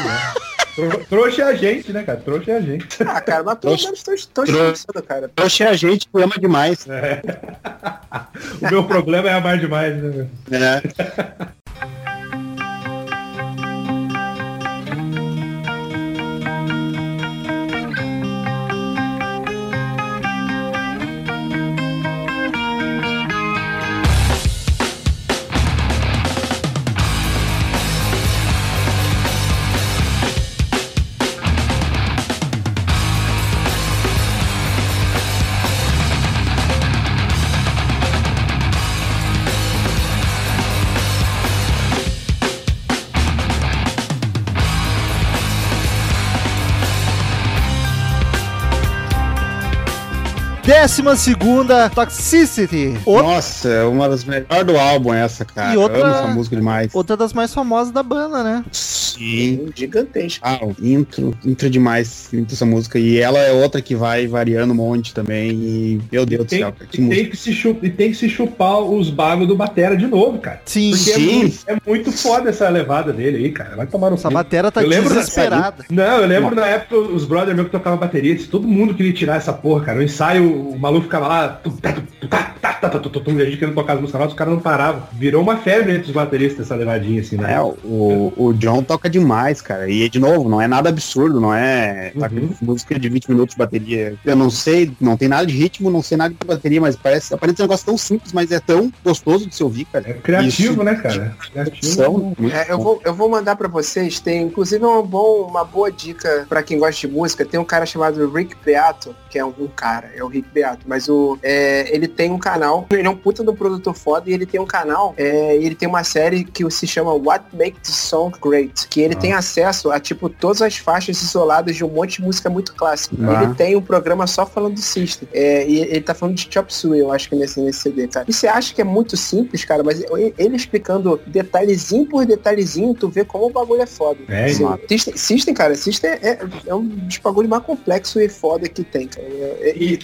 Tro- Trouxa é a gente, né, cara? Trouxa é a gente. Ah, cara, mas pelo Trouxa. menos Trouxa. esforçando, cara. Oxe, a gente ama demais. O meu problema é amar demais, né? meu? Décima segunda, Toxicity. Outra, Nossa, é uma das melhores do álbum essa, cara. E outra- Eu amo essa música demais. outra das mais famosas da banda, né? Sim. Gigantesco. Ah, o intro, intro demais, intro essa música. E ela é outra que vai variando um monte também. E, meu Deus do Tem, céu, cara, que e, música. tem que se e tem que se chupar os bagos do Batera de novo, cara. Sim, Porque é Sim. muito, é muito foda essa levada dele aí, cara. Vai tomar no essa batera tá Eu da- desesperada. Não, eu lembro na época os brother meu que tocavam bateria, disse, todo mundo queria tirar essa porra, cara. O ensaio, o maluco ficava lá, e a gente querendo tocar as músicas novas, os caras não paravam. Virou uma febre entre os bateristas essa levadinha, assim, né? É, o, o John toca demais, cara. E de novo, não é nada absurdo, não é. Tá Uhum. música de 20 minutos de bateria. Eu não sei, não tem nada de ritmo, não sei nada de bateria, mas parece, aparece um negócio tão simples, mas é tão gostoso de se ouvir, cara. É criativo, Isso. né, cara? Criativo. São muito É, eu, vou, eu vou mandar pra vocês, tem inclusive uma, bom, uma boa dica pra quem gosta de música, tem um cara chamado Rick Beato, que é um, um cara, é o Rick Beato, mas o, é, ele tem um canal, ele é um puta de um produtor foda e ele tem um canal, é, e ele tem uma série que se chama What Makes the Song Great, que ele Ah. tem acesso a tipo todas as faixas isoladas de um monte de música muito clássica. Ah. Ele tem um programa só falando do System, é, e ele tá falando de Chop Suey, eu acho que nesse, nesse CD, cara. E você acha que é muito simples, cara, mas ele explicando detalhezinho por detalhezinho, tu vê como o bagulho é foda. É, Assim, mano. System, System, cara, System é, é um dos bagulhos mais complexos e foda que tem, cara. É- E- E,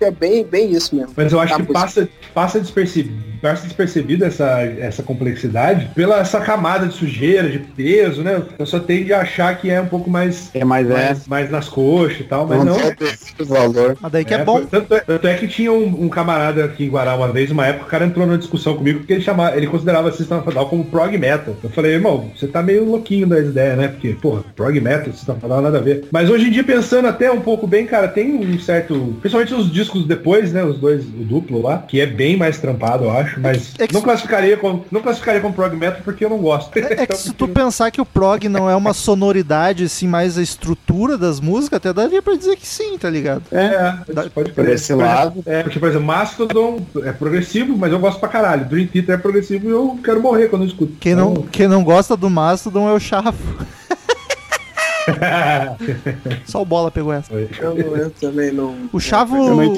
é bem, bem isso mesmo. Mas eu acho que passa, passa despercebido, passa despercebido essa, essa complexidade pela essa camada de sujeira, de peso, né? A pessoa tende a achar que é um pouco mais, É, é. mais, mais nas coxas e tal, mas não. é o valor. Mas daí que é, É, bom. Tanto é, tanto é que tinha um, um camarada aqui em Guará uma vez, uma época, o cara entrou numa discussão comigo porque ele chamava, ele considerava System Down como prog metal. Eu falei, irmão, você tá meio louquinho das ideias, né? Porque, porra, prog metal, System Down, nada a ver. Mas hoje em dia, pensando até um pouco bem, cara, tem um certo. Principalmente os discos depois, né? Os dois, o duplo lá, que é bem mais trampado, eu acho, mas É que não classificaria como. Não classificaria como prog metal porque eu não gosto. É, é que se tu pensar que o prog não é uma sonoridade, assim, mais a estrutura das músicas, até daria pra dizer que sim, tá ligado? É, Da- pode Por esse lado. É, porque, por exemplo, Mastodon é progressivo, mas eu gosto pra caralho. Dream Theater é progressivo e eu quero morrer quando eu escuto. Quem Então, não, quem não gosta do Mastodon é o Chafo. Só o Bola pegou essa. Eu, não- eu também não. O Chavo. Não.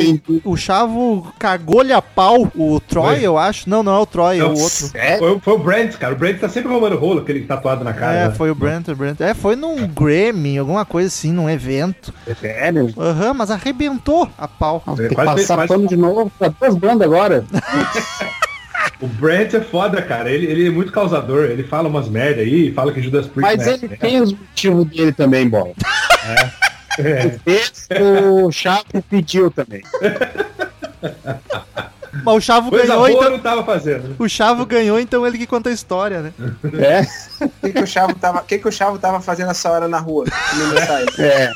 O Chavo cagou-lhe a pau. O Troy, Foi. eu acho. Não, não é o Troy, é o outro. É, Foi, foi o Brent, cara. O Brent tá sempre roubando rolo, aquele tatuado na cara. É, né? foi o Brent, o Brent. É, foi num Grammy, alguma coisa assim, num evento. sério. Aham, mas arrebentou a pau. Nossa, Tem que passar pano de novo pra duas bandas agora. O Brent é foda, cara. Ele, ele é muito causador. Ele fala umas merda aí, fala que Judas Priest Mas né? ele tem os motivos dele também, bola. É. Esse o Chapo pediu também. Mas o Chavo Coisa ganhou, então. não tava fazendo. O Chavo ganhou, então ele que conta a história, né? É, O que, que o Chavo tava, que, que o Chavo tava fazendo essa hora na rua? saia?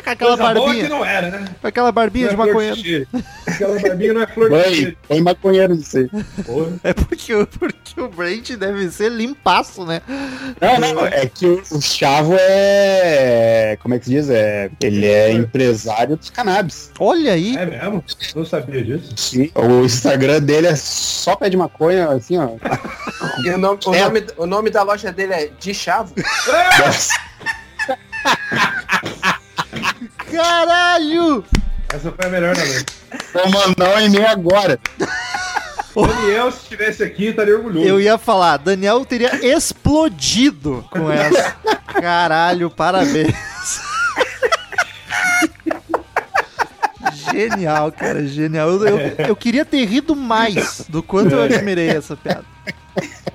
É. Com aquela Coisa boa barbinha. que não era, né? Com aquela barbinha de é flor maconheiro. Aquela barbinha não é flor de xixi. põe maconheiro aí. Porra. É porque, o- porque o Brent deve ser limpaço, né? Não, não, é que o, Chavo é. Como é que se diz? É, ele é empresário dos cannabis. Olha aí. É mesmo? Não sabia disso. Sim. O Instagram dele é só pé de maconha, assim, ó. O nome, o, É. nome, o nome da loja dele é De Chavo. Caralho! Essa foi a melhor da noite. Vou mandar um e-mail agora. Daniel, se estivesse aqui, estaria orgulhoso. Eu ia falar, Daniel teria explodido com essa. Caralho, parabéns. Genial, cara, genial. Eu, eu, eu queria ter rido mais do quanto eu admirei essa piada.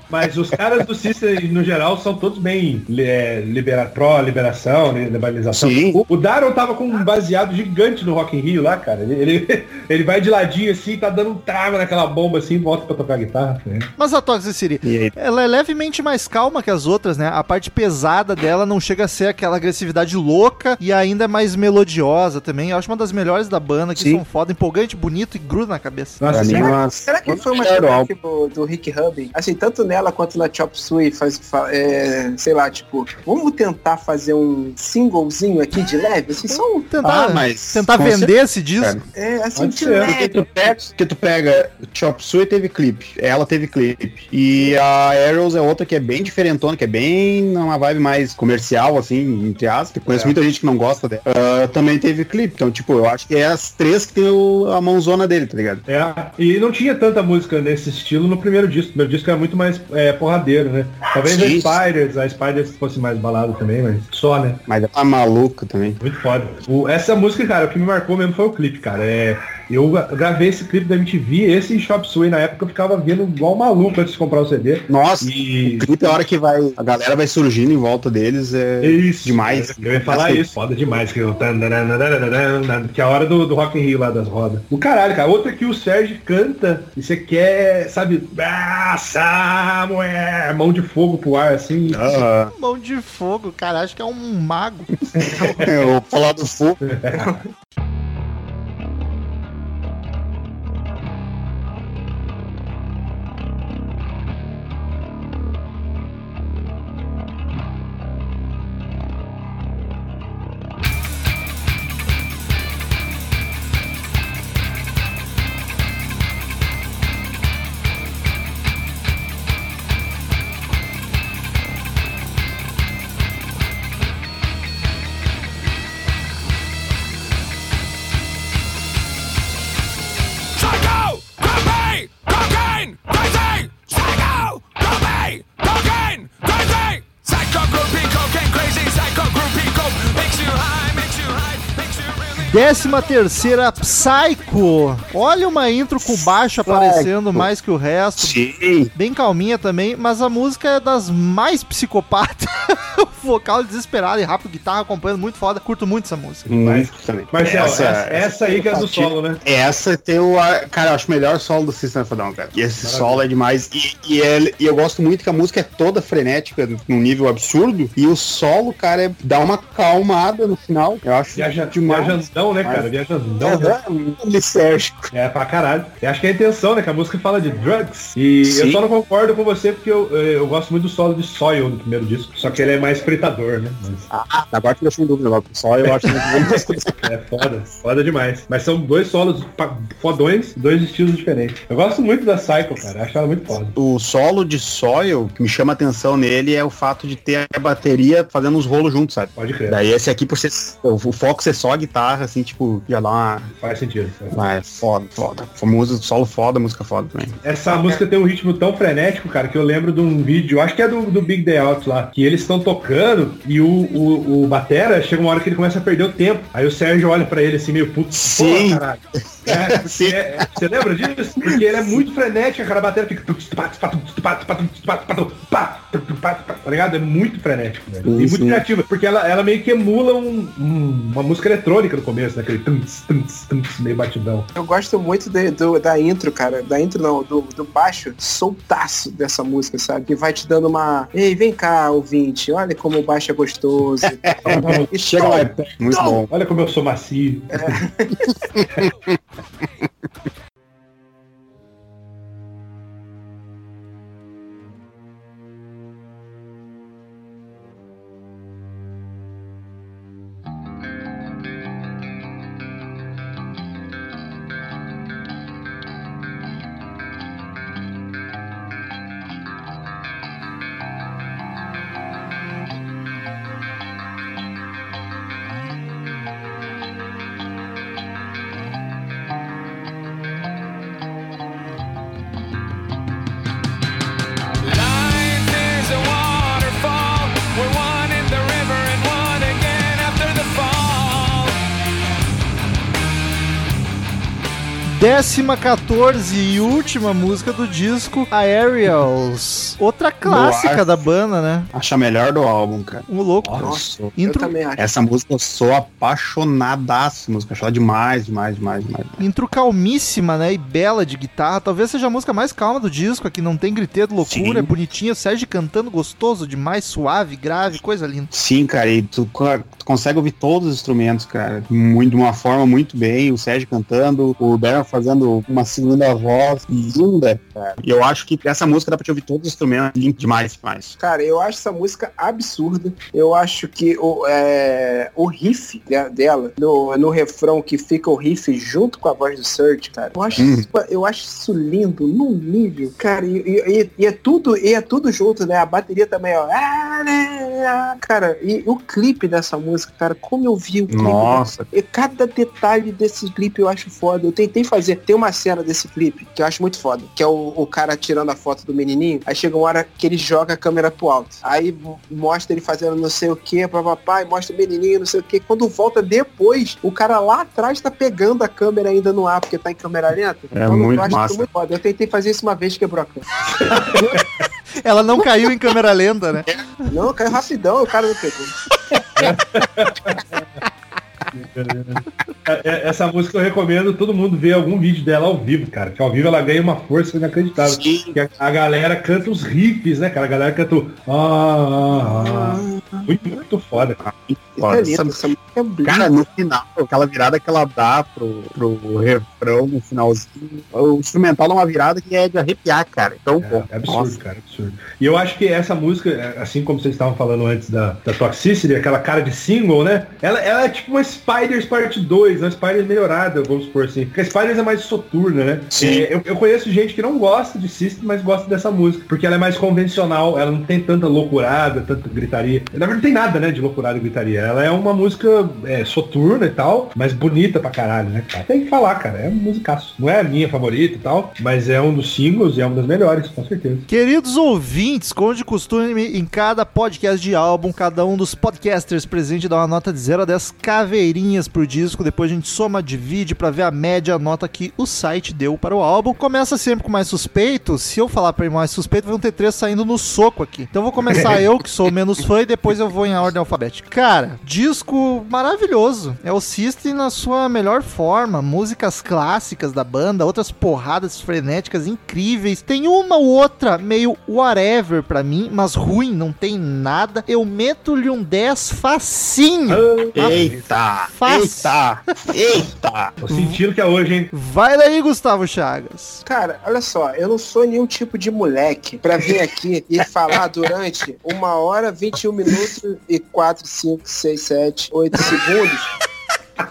Mas os caras do System, no geral, são todos bem é, libera, pró-liberação, né, liberalização. Sim. O, o Daron tava com um baseado gigante no Rock in Rio lá, cara. Ele, ele, ele vai de ladinho assim, tá dando um trava naquela bomba assim, volta pra tocar guitarra. Né? Mas a Toxicity, ela é levemente mais calma que as outras, né? A parte pesada dela não chega a ser aquela agressividade louca e ainda é mais melodiosa também. Eu acho uma das melhores da banda, que Sim. são foda, empolgante, bonito e gruda na cabeça. Nossa, uma- Será que foi uma do, do Rick Rubin? Assim, tanto nela quanto na Chop Suey, faz, fa- é, sei lá, tipo, vamos tentar fazer um singlezinho aqui de leve? Assim, só um. Tentar, Ah, mas tentar vender esse disco. Cara, É, assim, de leve. Porque tu pega, porque tu pega Chop Suey teve clipe, ela teve clipe. E a Arrows é outra que é bem diferentona, que é bem numa vibe mais comercial, assim, entre aspas. que Conheço muita gente que não gosta dela. Ah, também teve clipe. Então, tipo, eu acho que é as três que tem o- a mãozona dele, tá ligado? É, e não tinha tanta música nesse estilo no primeiro disco. Primeiro disco era muito mais é, porradeiro, né? Talvez Sim. a Spiders, a Spiders fosse mais balada também, mas só, né? Mas é uma maluca também. Muito foda. O- essa música, cara, o que me marcou mesmo foi o clipe, cara. É, eu gra- gravei esse clipe da MTV, esse em Shop Suey na época eu ficava vendo igual maluco antes de comprar o CD. Nossa, E o clipe é a hora que vai. A galera vai surgindo em volta deles. É isso. demais. Eu ia falar Assim, isso. Foda demais. Que, eu- que é a hora do, do Rock in Rio lá das rodas. O caralho, cara. Outra que o Sérgio canta e você quer, sabe? Ah, Samuel! Mão de fogo pro ar, assim. ah, Mão de fogo, cara, acho que é um mago. eu vou falar do fogo. Décima terceira, Psycho. Olha uma intro com baixo aparecendo mais que o resto. Sim. Bem calminha também, mas a música é das mais psicopatas. o vocal desesperado e rápido, guitarra acompanhando, muito foda. Curto muito essa música. Muito também. Marcelo, essa, essa aí que é do solo, né? Essa tem o. a- Cara, eu acho o melhor solo do System of a Down, cara. E esse solo é demais. E, e, ele- e eu gosto muito que a música é toda frenética, num nível absurdo. E o solo, cara, é, dá uma calmada no final. Eu acho Viaja, demais. viajandão viajandão, né, cara? Viajandão. né? Lisérgico. É, pra caralho. Eu acho que é a intenção, né? Que a música fala de drugs. E eu Sim. só não concordo com você porque eu, eh, eu gosto muito do solo de Soil no primeiro disco. Só que ele é mais fritador, né? Mas Ah, agora que eu deixei em dúvida, agora. só eu acho muito é foda, foda demais. Mas são dois solos fodões, dois estilos diferentes. Eu gosto muito da Psycho, cara. Acho ela muito foda. O solo de Soil, que me chama atenção nele, é o fato de ter a bateria fazendo uns rolos juntos, sabe? Pode crer. Daí esse aqui, por ser. O foco ser só a guitarra, assim, tipo, já dá uma. Faz sentido. Ah, é foda, foda. Música, solo foda, música foda também. Essa música tem um ritmo tão frenético, cara, que eu lembro de um vídeo, acho que é do, do Big Day Out lá, que eles estão tocando e o, o, o Batera chega uma hora que ele começa a perder o tempo. Aí o Sérgio olha pra ele assim, meio puto. Sim. "Porra, caralho. É, Sim. é, é, você lembra disso? Porque ele é muito frenético, cara, a bateria fica. Tá ligado? É muito frenético, velho. Sim, E muito sim. criativa, porque ela, ela meio que emula um- um- uma música eletrônica no começo, né? Aquele tums, tums, tums, meio batidão. Eu gosto muito de- do- da intro, cara. Da intro não, do, do baixo soltaço dessa música, sabe? Que vai te dando uma. Ei, vem cá, ouvinte. Olha como o baixo é gostoso. e Chega lá, muito bom. Olha como eu sou macio. Life Décima 14 e última música do disco, Aerials. Outra clássica da banda, né? Acho a melhor do álbum, cara. Um louco. Nossa, eu Intro, também acho. Essa música eu sou apaixonadaço. Música, acho ela demais, demais, demais, demais. intro calmíssima, né? E bela de guitarra. Talvez seja a música mais calma do disco. Aqui não tem griteiro, loucura, Sim. é bonitinha. O Sérgio cantando gostoso demais, suave, grave, coisa linda. Sim, cara, e tu, co- tu consegue ouvir todos os instrumentos, cara, muito, de uma forma muito bem. O Sérgio cantando, o Darren fazendo uma segunda voz linda, cara. E eu acho que essa música dá pra te ouvir todos os instrumentos limpo demais, demais. Cara, eu acho essa música absurda. Eu acho que o, é, o riff de- dela, no, no refrão que fica o riff junto com a voz do Surge, cara, eu acho, Hum. isso, eu acho isso lindo, num nível, cara, e, e- e- é tudo, e é tudo junto, né? A bateria também, ó. Cara, e o clipe dessa música, cara, como eu vi o clipe. Nossa, E cada detalhe desse clipe eu acho foda. Eu tentei fazer. Tem uma cena desse clipe que eu acho muito foda. Que é o, o cara tirando a foto do menininho. Aí chega uma hora que ele joga a câmera pro alto. Aí mostra ele fazendo não sei o que, papapá, e mostra o menininho, não sei o que. Quando volta depois, o cara lá atrás tá pegando a câmera ainda no ar, porque tá em câmera lenta. É muito eu acho massa. muito foda. Eu tentei fazer isso uma vez, quebrou a câmera. Ela não caiu em câmera lenta, né? Não, caiu rapidão, o cara não pegou. É- é- Essa música eu recomendo todo mundo ver algum vídeo dela ao vivo, cara. Que ao vivo ela ganha uma força inacreditável. Sim. Que a, a galera canta os riffs, né, cara? A galera canta o... Ah, ah, ah. Muito, muito foda, cara. Foda. É lindo, Essa- essa música é linda. Cara, no final, aquela virada que ela dá pro, pro refrão no finalzinho, o instrumental dá uma virada que é de arrepiar, cara. Então, pô, É, é absurdo, nossa. cara, absurdo. E eu acho que essa música, é, assim como vocês estavam falando antes da, da Toxicity, aquela cara de single, né? Ela, ela é tipo uma Spiders Parte 2, uma Spiders melhorada, vamos supor assim. Porque a Spiders é mais soturna, né? Sim. É, eu, eu conheço gente que não gosta de System, mas gosta dessa música. Porque ela é mais convencional, ela não tem tanta loucurada, tanta gritaria. Na verdade, não tem nada, né, de loucurada e gritaria. Ela é uma música é, soturna e tal, mas bonita pra caralho, né, cara? Tem que falar, cara. É um musicaço. Não é a minha favorita e tal, mas é um dos singles e é uma das melhores, com certeza. Queridos ouvintes, como de costume, em cada podcast de álbum, cada um dos podcasters presente dá uma nota de 0 a 10 caveirinhas pro disco. Depois a gente soma, divide pra ver a média, a nota que o site deu para o álbum. Começa sempre com mais suspeito. Se eu falar pra ir mais suspeito, vão ter três saindo no soco aqui. Então eu vou começar eu, que sou menos fã, e depois eu vou em ordem alfabética. Cara, cara. Disco maravilhoso. É o System na sua melhor forma. Músicas clássicas da banda, outras porradas frenéticas incríveis. Tem uma ou outra meio whatever pra mim, mas ruim, não tem nada. Eu meto-lhe um 10 facinho. Eita! Fácil. Eita! Eita! Tô sentindo que é hoje, hein? Vai daí, Gustavo Chagas. Cara, olha só, eu não sou nenhum tipo de moleque pra vir aqui e falar durante uma hora, 21 minutos e 4, 5, 6, 7, 8 segundos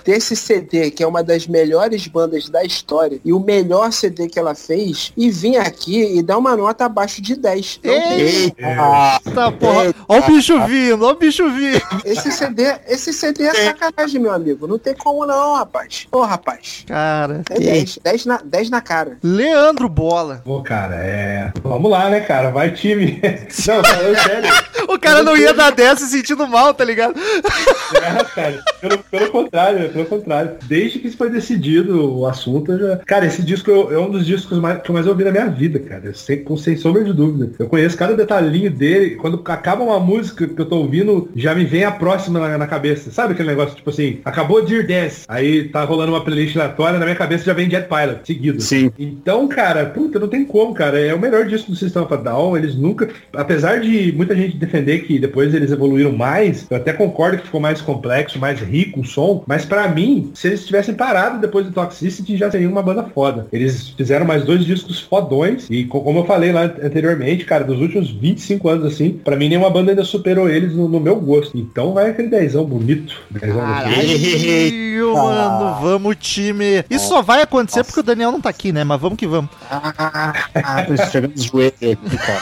desse CD, que é uma das melhores bandas da história, e o melhor CD que ela fez, e vir aqui e dar uma nota abaixo de 10. Não tem- Eita! Eita porra. Ó o bicho vindo, ó o bicho vindo. Esse CD, esse CD é sacanagem, meu amigo. Não tem como não, rapaz. Ô, rapaz. Cara. É 10. 10 na, 10 na cara. Leandro Bola. Pô, cara, é. Vamos lá, né, cara? Vai time. Não, falando sério. O cara não ia dar 10 se sentindo mal, tá ligado? É, cara. Pelo, pelo contrário, pelo contrário. Desde que isso foi decidido o assunto, eu já. Cara, esse disco eu- é um dos discos mais, que eu mais ouvi na minha vida, cara. Sem, com, sem sombra de dúvida. Eu conheço cada detalhinho dele. Quando acaba uma música que eu tô ouvindo, já me vem a próxima na, na cabeça. Sabe aquele negócio, tipo assim, acabou Dear Dance. Aí tá rolando uma playlist aleatória, na minha cabeça já vem Jet Pilot, seguido. Sim. Então, cara, puta, não tem como, cara. É o melhor disco do System of a Down. Eles nunca. Apesar de muita gente defender que depois eles evoluíram mais, eu até concordo que ficou mais complexo, mais rico o som. Mas pra mim, se eles tivessem parado depois do Toxicity, já seria uma banda foda. Eles fizeram mais dois discos fodões. E co- como eu falei lá anteriormente, cara, dos últimos 25 anos, assim, pra mim nenhuma banda ainda superou eles no, no meu gosto. Então vai aquele dezão bonito. Dezão Caralho, mano, vamos time. Isso só vai acontecer porque o Daniel não tá aqui, né? Mas vamos que vamos. Ah, tô chegando nos joelhos aqui, cara.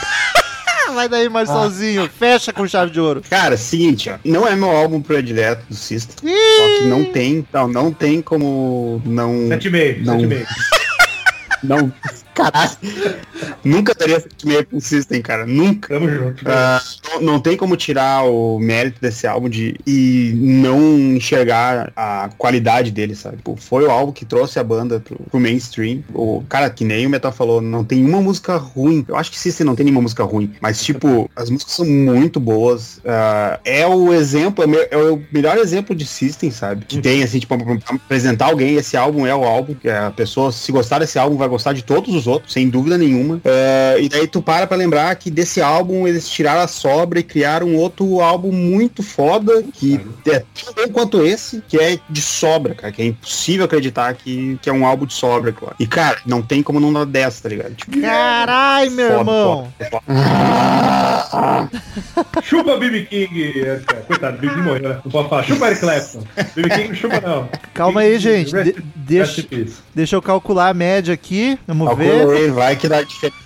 Ah, vai daí, Marcelzinho. Fecha com chave de ouro. Cara, seguinte, ó. Não é meu álbum predileto do System. Só que não tem. Não, não tem como não. 7,5, Não. 7,5. Não. Caralho. Nunca daria 7,5 pro System, cara. Nunca. Tamo junto. Ah, não, não tem como tirar o mérito desse álbum de, e não enxergar a qualidade dele, sabe? Pô, foi o álbum que trouxe a banda pro, pro mainstream. O cara, que nem o Metal falou, não tem uma música ruim. Eu acho que System não tem nenhuma música ruim. Mas, tipo, as músicas são muito boas. Ah, é o exemplo, é o é o melhor exemplo de System, sabe? Que tem, assim, tipo, pra pra apresentar alguém, esse álbum é o álbum. Que a pessoa, se gostar desse álbum, vai gostar de todos os outros, sem dúvida nenhuma. É, e daí tu para pra lembrar que desse álbum eles tiraram a sobra e criaram um outro álbum muito foda, que é tão bom quanto esse, que é de sobra, cara. Que é impossível acreditar que, que é um álbum de sobra, claro. E, cara, não tem como não dar dessa, tá ligado? Tipo, Carai, meu foda, irmão. foda, foda. Chupa BB King. Coitado, BB King morreu, né? Não pode falar. Chupa Eric Clapton. BB King não chupa não. Calma aí, gente. De- deixa, deixa eu calcular a média aqui. Vamos Calcula vai que dá diferença.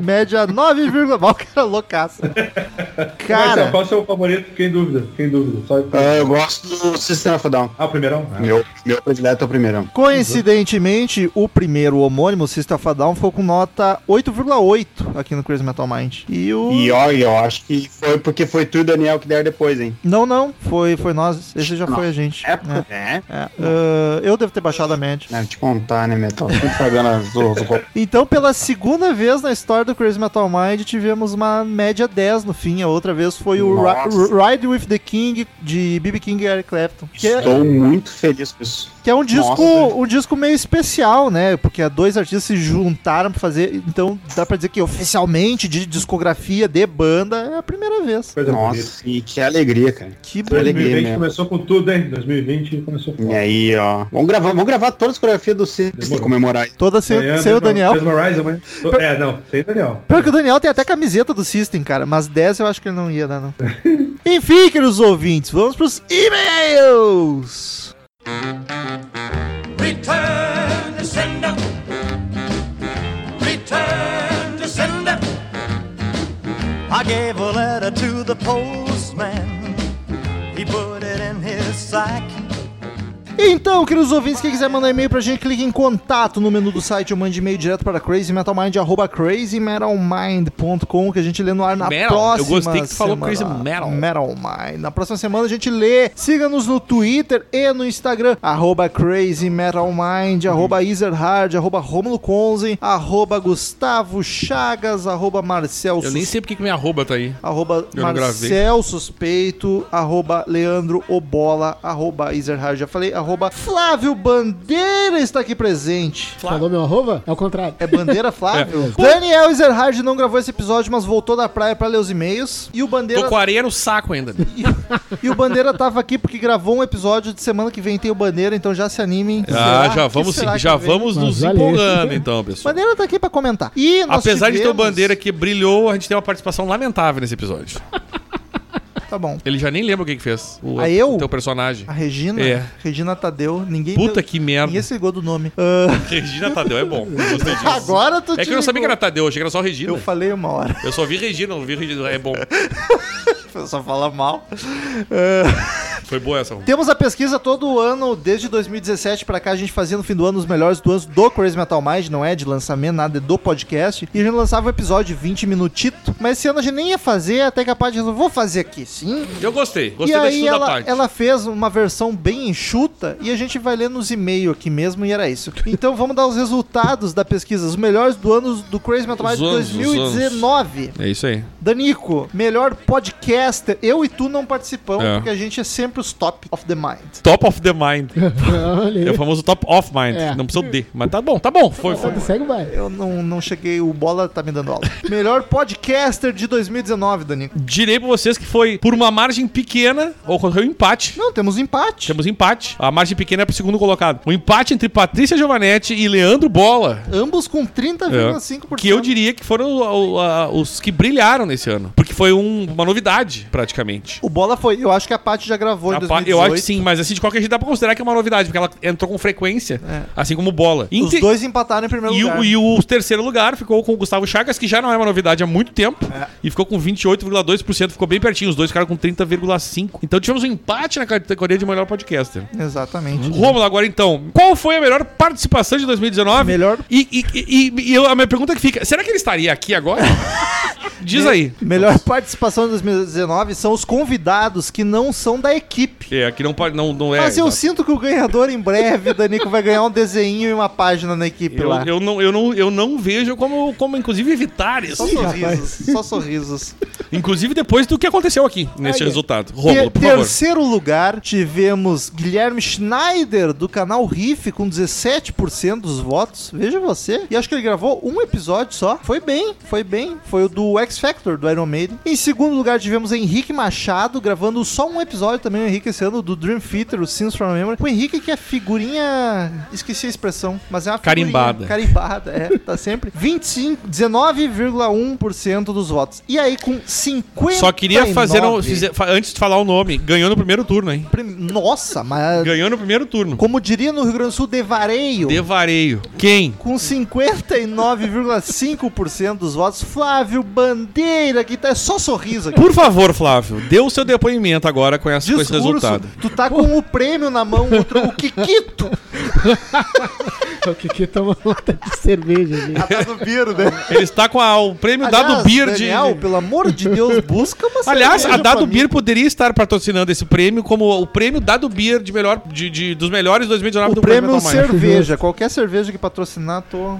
Média 9, mal cara loucaço. Marcelo, Cara, qual é o seu favorito? Fiquei em dúvida. Fiquei em dúvida. Só... Ah, eu gosto do System of Down. Ah, o primeirão? Ah. Meu, meu predileto é o primeirão. coincidentemente, o primeiro homônimo, System of Down, ficou com nota 8,8 aqui no Crazy Metal Mind. E o... E ó, eu acho que foi porque foi tu e o Daniel que deram depois, hein? Não, não, foi, foi nós. Esse já foi a gente. É, É. é. É, ah, eu devo ter baixado a média. Deve te contar, né, Metal? Sempre pagando as duas. Então, pela segunda vez na história do Crazy Metal Mind, tivemos uma média 10 no fim. A outra vez foi o. Ride with the King de BB King e Eric Clapton. Que é, Estou muito feliz com isso. que é um disco, Nossa, um disco meio especial, né? Porque dois artistas se juntaram pra fazer. Então, dá pra dizer que oficialmente de discografia de banda é a primeira vez. Coisa. Nossa, e que alegria, cara. Que alegria 2020 mesmo. começou com tudo, hein? 2020 começou E com aí, ó. Vamos gravar, vamos gravar todas as coreografias do System comemorar. Toda sem, sem o Daniel. Horizon, mas... É, não, sem o Daniel. Pior que o Daniel tem até camiseta do System, cara. Mas 10 eu acho que ele não ia dar, não. Enfim, queridos ouvintes, vamos pros e-mails. Return to sender. Return to sender. I gave a letter to the postman. He put it in his sack. Então, queridos ouvintes, quem quiser mandar e-mail pra gente, clique em contato no menu do site ou mande e-mail direto para crazymetalmind, arroba crazymetalmind.com, que a gente lê no ar na Metal. próxima Eu gostei que tu falou semana. Crazy Metal. Metal Mind. Na próxima semana a gente lê. Siga-nos no Twitter e no Instagram, arroba crazymetalmind, arroba Ezerhard, arroba Romulo Conze, arroba Gustavo Chagas, arroba Marcel Eu nem sei porque que minha arroba tá aí. arroba Eu Marcel Suspeito, arroba Leandro Obola, arroba Ezerhard, já falei, arroba Flávio Bandeira está aqui presente. Falou meu arroba? É o contrário. É Bandeira Flávio? Daniel Ezerhard não gravou esse episódio, mas voltou da praia pra ler os e-mails. E o Bandeira... Tô com areia no saco ainda. E, e o Bandeira tava aqui porque gravou um episódio de semana que vem tem o Bandeira, então já se animem. Ah, Será? já vamos, que já vamos nos empolgando então, pessoal. Bandeira tá aqui pra comentar. E nós Apesar de ter o tivemos- Bandeira que brilhou, a gente tem uma participação lamentável nesse episódio. Tá bom. Ele já nem lembra o que que fez. O Ah, eu? o teu personagem. A Regina, É. Regina Tadeu, ninguém Puta que merda. Ninguém se ligou do nome. Ah, Regina Tadeu é bom. Eu Gostei disso. agora tu É que eu não sabia que era Tadeu, eu achei que era só Regina. Eu falei uma hora. Eu só vi Regina, não vi Regina. É bom. Só fala mal. Ah, Foi boa essa. Temos a pesquisa todo ano, desde 2017 pra cá, a gente fazia no fim do ano os melhores do ano do Crazy Metal Mind, não é de lançamento, nada é do podcast. E a gente lançava um episódio de 20 minutito, mas esse ano a gente nem ia fazer, até capaz de resolver, vou fazer aqui sim. Eu gostei. e Gostei da aí ela, parte. ela fez uma versão bem enxuta e a gente vai ler nos e-mails aqui mesmo e era isso. Então vamos dar os resultados da pesquisa, os melhores do ano do Crazy Metal Mind os 2019. É isso aí. Danico, melhor podcaster. Eu e tu não participamos, É. porque a gente é sempre os top of the mind. Top of the mind. É o famoso top of mind. É. Não precisa o D. Mas tá bom, tá bom. Foi, foi. Segue vai. Eu não, não cheguei, o Bola tá me dando aula. melhor podcaster de 2019, Danico. Direi pra vocês que foi por uma margem pequena, ocorreu um empate. Não, temos empate. Temos empate. A margem pequena é pro segundo colocado. Um empate entre Patrícia Giovanetti e Leandro Bola. Ambos com 30,5%. Que eu diria que foram o- o- a- os que brilharam nesse ano. Porque foi um- uma novidade, praticamente. O Bola foi. Eu acho que a Paty já gravou em A pa- 2018. eu acho que sim, mas assim, de qualquer jeito dá pra considerar que é uma novidade, porque ela entrou com frequência, É. assim como bola. Os Inte- dois empataram em primeiro E lugar. o, e o terceiro lugar ficou com o Gustavo Chagas, que já não é uma novidade há muito tempo. É. E ficou com 28,2%, ficou bem pertinho. Os dois ficaram com 30,5%. Então tivemos um empate na categoria de melhor podcaster. Exatamente. Rômulo, agora então, qual foi a melhor participação de 2019? Melhor- E, e, e- e eu- a minha pergunta que fica: será que ele estaria aqui agora? Diz aí. Melhor participação de 2019 são os convidados que não são da equipe. É, aqui não. Não, não é. Mas eu exato. sinto que o ganhador em breve, Danico, vai ganhar um desenho e uma página na equipe eu, lá. eu não, eu, não, eu não vejo como, como inclusive, evitar isso. Só sorrisos, só sorrisos. Inclusive depois do que aconteceu aqui nesse Aí, resultado. Rômulo, por favor. terceiro lugar, tivemos Guilherme Schneider, do canal Riff, com 17% dos votos. Veja você. E acho que ele gravou um episódio só. Foi bem, foi bem. Foi o do X Factor, do Iron Maiden. Em segundo lugar, tivemos Henrique Machado, gravando só um episódio também, o Henrique, esse ano, do Dream Theater, o Sins from Memory. O Henrique que é figurinha... Esqueci a expressão, mas é uma figurinha Carimbada. Carimbada, é. Tá sempre. 25, 19,1% dos votos. E aí, com 50 Só queria fazer. um- fizer- antes de falar o nome, ganhou no primeiro turno, hein? Nossa, mas... Ganhou no primeiro turno. Como diria no Rio Grande do Sul, devareio. Devareio. Quem? Com 59,5% dos votos, Flávio Bandeira, que tá é só sorriso aqui. Por favor, Flávio, dê o seu depoimento agora com, essa, com esse resultado. tu tá com o prêmio na mão, o, tro- o Kikito. O Kiki toma uma lata de cerveja ali. Ah, tá no Biro, né? Ele está com a- o prêmio Dado Beer de. Daniel, pelo amor de Deus, busca uma Aliás, a Dado mim. Beer poderia estar patrocinando esse prêmio como o prêmio Dado Beer de melhor, de, de- dos melhores 2019 O do prêmio Metal cerveja. Qualquer cerveja que patrocinar, tô...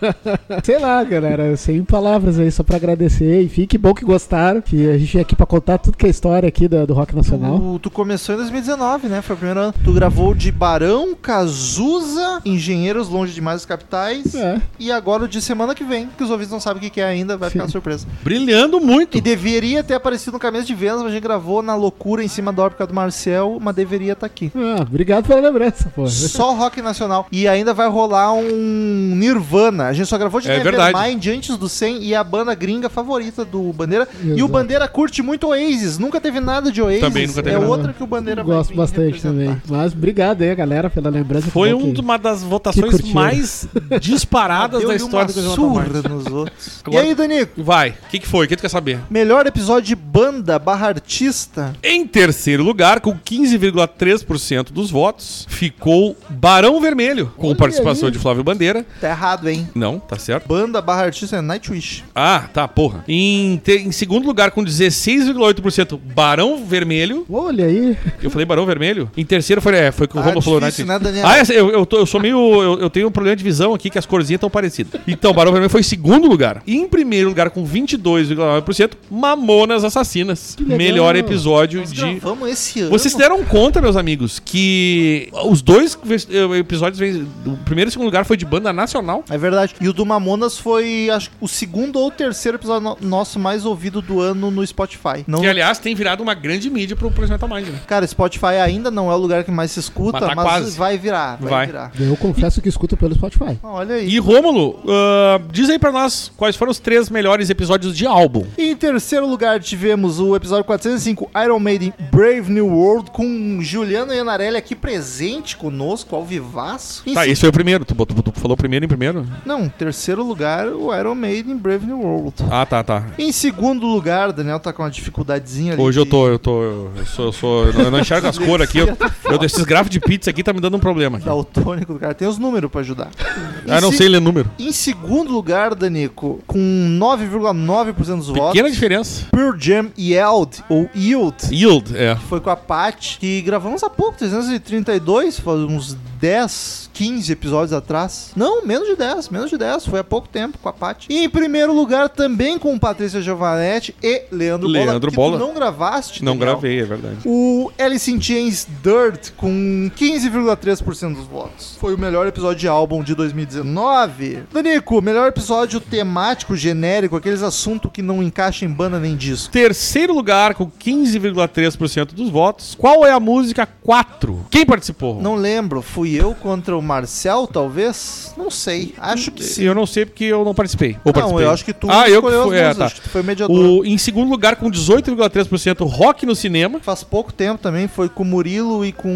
Sei lá, galera, sem palavras aí, só pra agradecer. Enfim, que bom que gostaram. Que a gente aqui pra contar tudo que é história aqui da- do rock nacional. Tu, tu começou em 2019, né? Foi o primeiro ano. Tu gravou de Barão, Cazuza, Engenheiros Longe Demais dos Capitais. É. E agora o de semana que vem, que os ouvintes não sabem o que é ainda, vai ficar uma surpresa. Brilhando muito. E deveria ter aparecido no Caminho de Vênus, mas a gente gravou na loucura em cima da órbita do Marcel, mas deveria estar aqui. Ah, obrigado pela lembrança, pô. Só rock nacional. E ainda vai rolar um Nirvana. A gente só gravou de É Nevermind verdade. antes do 100 e a banda gringa favorita do Bandeira. E o Exato. Bandeira curte muito Oasis. Nunca teve nada de Oasis. Também nunca teve É nada. outra que o Bandeira vai Gosto vir bastante representar. também. Mas obrigado aí, galera, pela lembrança. Foi Que bom um- que- uma das votações curtiram. mais disparadas da história do surra nos outros. E aí, Danico? Vai, o que, que foi? O que tu quer saber? Melhor episódio de banda barra artista. Em terceiro lugar, com 15,3% dos votos, ficou Barão Vermelho, com Olha participação aí. de Flávio Bandeira. Tá errado, hein? Não, tá certo. Banda barra artista é Nightwish. Ah, tá, porra. Em, te- em segundo lugar, com 16,8%, Barão Vermelho. Olha aí. Eu falei Barão Vermelho? Em terceiro foi, é, foi que o Ah, Romulo falou, né? né, Daniel? Ah, eu, eu, tô- eu sou meio. Eu, eu tenho um problema de visão aqui, que as corzinhas estão parecidas. Então, Barão Vermelho foi em segundo lugar. E em primeiro lugar, com 22,9%, Mamonas Assassinas. legal. Melhor episódio Nós de. gravamos esse ano. Vocês se deram conta, meus amigos, que os dois eh, episódios, vem- o primeiro e o segundo lugar foi de banda nacional. É verdade. E o do Mamonas foi, acho que o segundo ou terceiro episódio no- nosso mais ouvido do ano no Spotify. Não, Que, aliás, tem virado uma grande mídia pro Pro Metal Mind, né? Cara, Spotify ainda não é o lugar que mais se escuta, Mas mas, tá quase. vai virar, vai, Vai. virar. Eu confesso que escuto pelo Spotify. Olha aí. E Rômulo, ah, diz aí pra nós quais foram os três melhores episódios de álbum. E em terceiro lugar tivemos o episódio 405, Iron Maiden Brave New World, com Juliano Ianarelli aqui presente conosco, ao vivaço. Em Tá, se- esse foi o primeiro. Tu, botou- tu falou primeiro em primeiro? Não, terceiro lugar, o Iron Maiden Brave New World. Ah, tá, tá. Em segundo lugar, Daniel tá com uma dificuldadezinha ali. Hoje eu de- tô, eu tô, eu sou, eu sou, eu não enxergo as cores aqui. Eu, eu, esses gráficos de pizza aqui tá me dando um problema aqui. Daltônico do cara. Tem os números pra ajudar. Ah, não se- sei ler número. Em segundo lugar, Danico, com 9,9% dos Pequena votos, diferença. Pure Jam Yield, ou Yield, Yield, é. foi com a Paty, que gravamos há pouco, 332, faz uns 10, 15 episódios atrás. Não, menos de 10, menos de 10, foi há pouco tempo com a Paty. E em primeiro lugar, também com Patrícia Giovanetti e Leandro, Leandro que Bola. tu não gravaste, Não Daniel. gravei, é verdade. O Alice in Chains Dirt com 15,3% dos votos. Foi o melhor episódio de álbum de 2019. Danico, melhor episódio temático, genérico, aqueles assuntos que não encaixam em banda nem disco. Terceiro lugar, com 15,3% dos votos. Qual é a música 4? Quem participou? Não lembro, fui eu contra o Marcel, talvez? Não sei. Acho que sim. Eu não sei porque eu não participei. Ou Não, participei. eu acho que tu ah, eu que fui, as é, tá. acho que tu foi mediador. O, em segundo lugar, com 18,3%, rock no cinema. Faz pouco tempo também, foi com o Murilo e com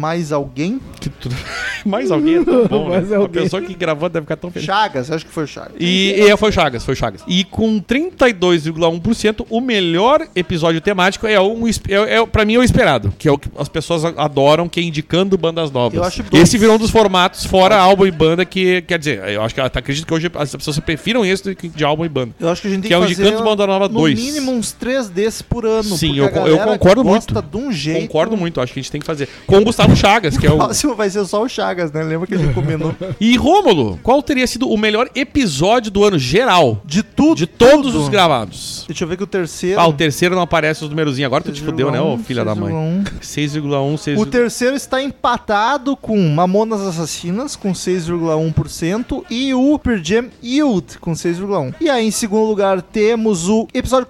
mais alguém. Que tudo... Mais alguém é tão bom, né? Mais alguém. pessoa que gravou deve ficar tão feliz. Chagas, acho que foi o Chagas. E, e foi Chagas, foi Chagas. E com 32,1%, o melhor episódio temático é um é, é, pra mim é o esperado, que é o que as pessoas a- adoram, que é indicando bandas novas. Eu acho dois. Esse virou um dos formatos fora álbum e banda que, quer dizer, eu acho que até acredito que hoje as pessoas prefiram esse de álbum e banda. Eu acho que a gente tem Que é o fazer Indicando Banda Nova no 2. mínimo uns três desses por ano. Sim, eu eu concordo gosta muito. de um jeito. Concordo muito, acho que a gente tem que fazer. Com o Gustavo Chagas, que é O próximo vai ser só o Chagas, né? Lembra que a gente combinou? E Rômulo, qual teria sido o melhor episódio do ano geral? De tudo. De todos tudo. os gravados. Deixa eu ver que o terceiro. Ah, o terceiro não aparece os numerozinhos. Agora tu te fudeu, né, ô filha da mãe? 6,1. 6,1, 6, O terceiro está empatado com Mamonas Assassinas, com 6,1%, e o Per Jam Yield, com 6,1%. E aí, em segundo lugar, temos o episódio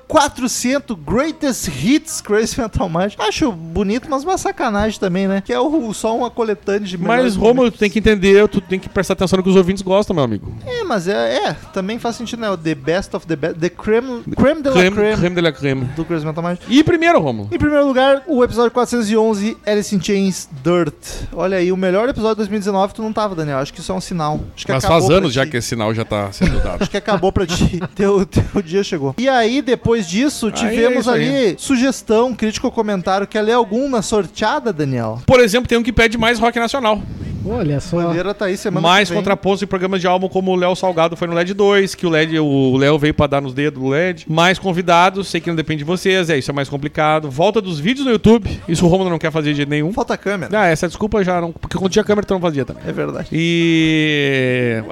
400, Greatest Hits Crazy Metal Mind. Acho bonito, mas uma sacanagem também, né? Que é o, só uma coletânea de Mas, momentos. tu tem que entender, tu tem que prestar atenção no que os ouvintes gostam, meu amigo. É, mas é, é, também faz sentido, né? O The Best of the Best, The Creme, creme de la Creme, Creme, creme de la creme. do Crazy Metal Mind. E primeiro, Rômulo? Em primeiro lugar, o episódio 411, Alice in Chains Dirt. Olha aí, o melhor episódio de 2019 tu não tava, Daniel. Acho que isso é um sinal. Acho que Mas acabou faz pra anos já que esse sinal já tá sendo dado. Acho que acabou pra ti. teu, teu dia chegou. E aí, depois disso, tivemos aí. ali sugestão, crítico ou comentário. Quer ler algum na sorteada, Daniel? Por exemplo, tem um que pede mais rock nacional. Olha só. Bandeira tá aí semana mais contrapontos em programas de álbum, como o Léo Salgado foi no LED 2, que o LED, o Léo veio pra dar nos dedos do LED. Mais convidados, sei que não depende de vocês, é isso é mais complicado. Volta dos vídeos no YouTube, isso o Romulo não quer fazer de jeito nenhum. Falta câmera. Ah, essa desculpa já não. Porque quando tinha câmera, tu não fazia também. É verdade. E.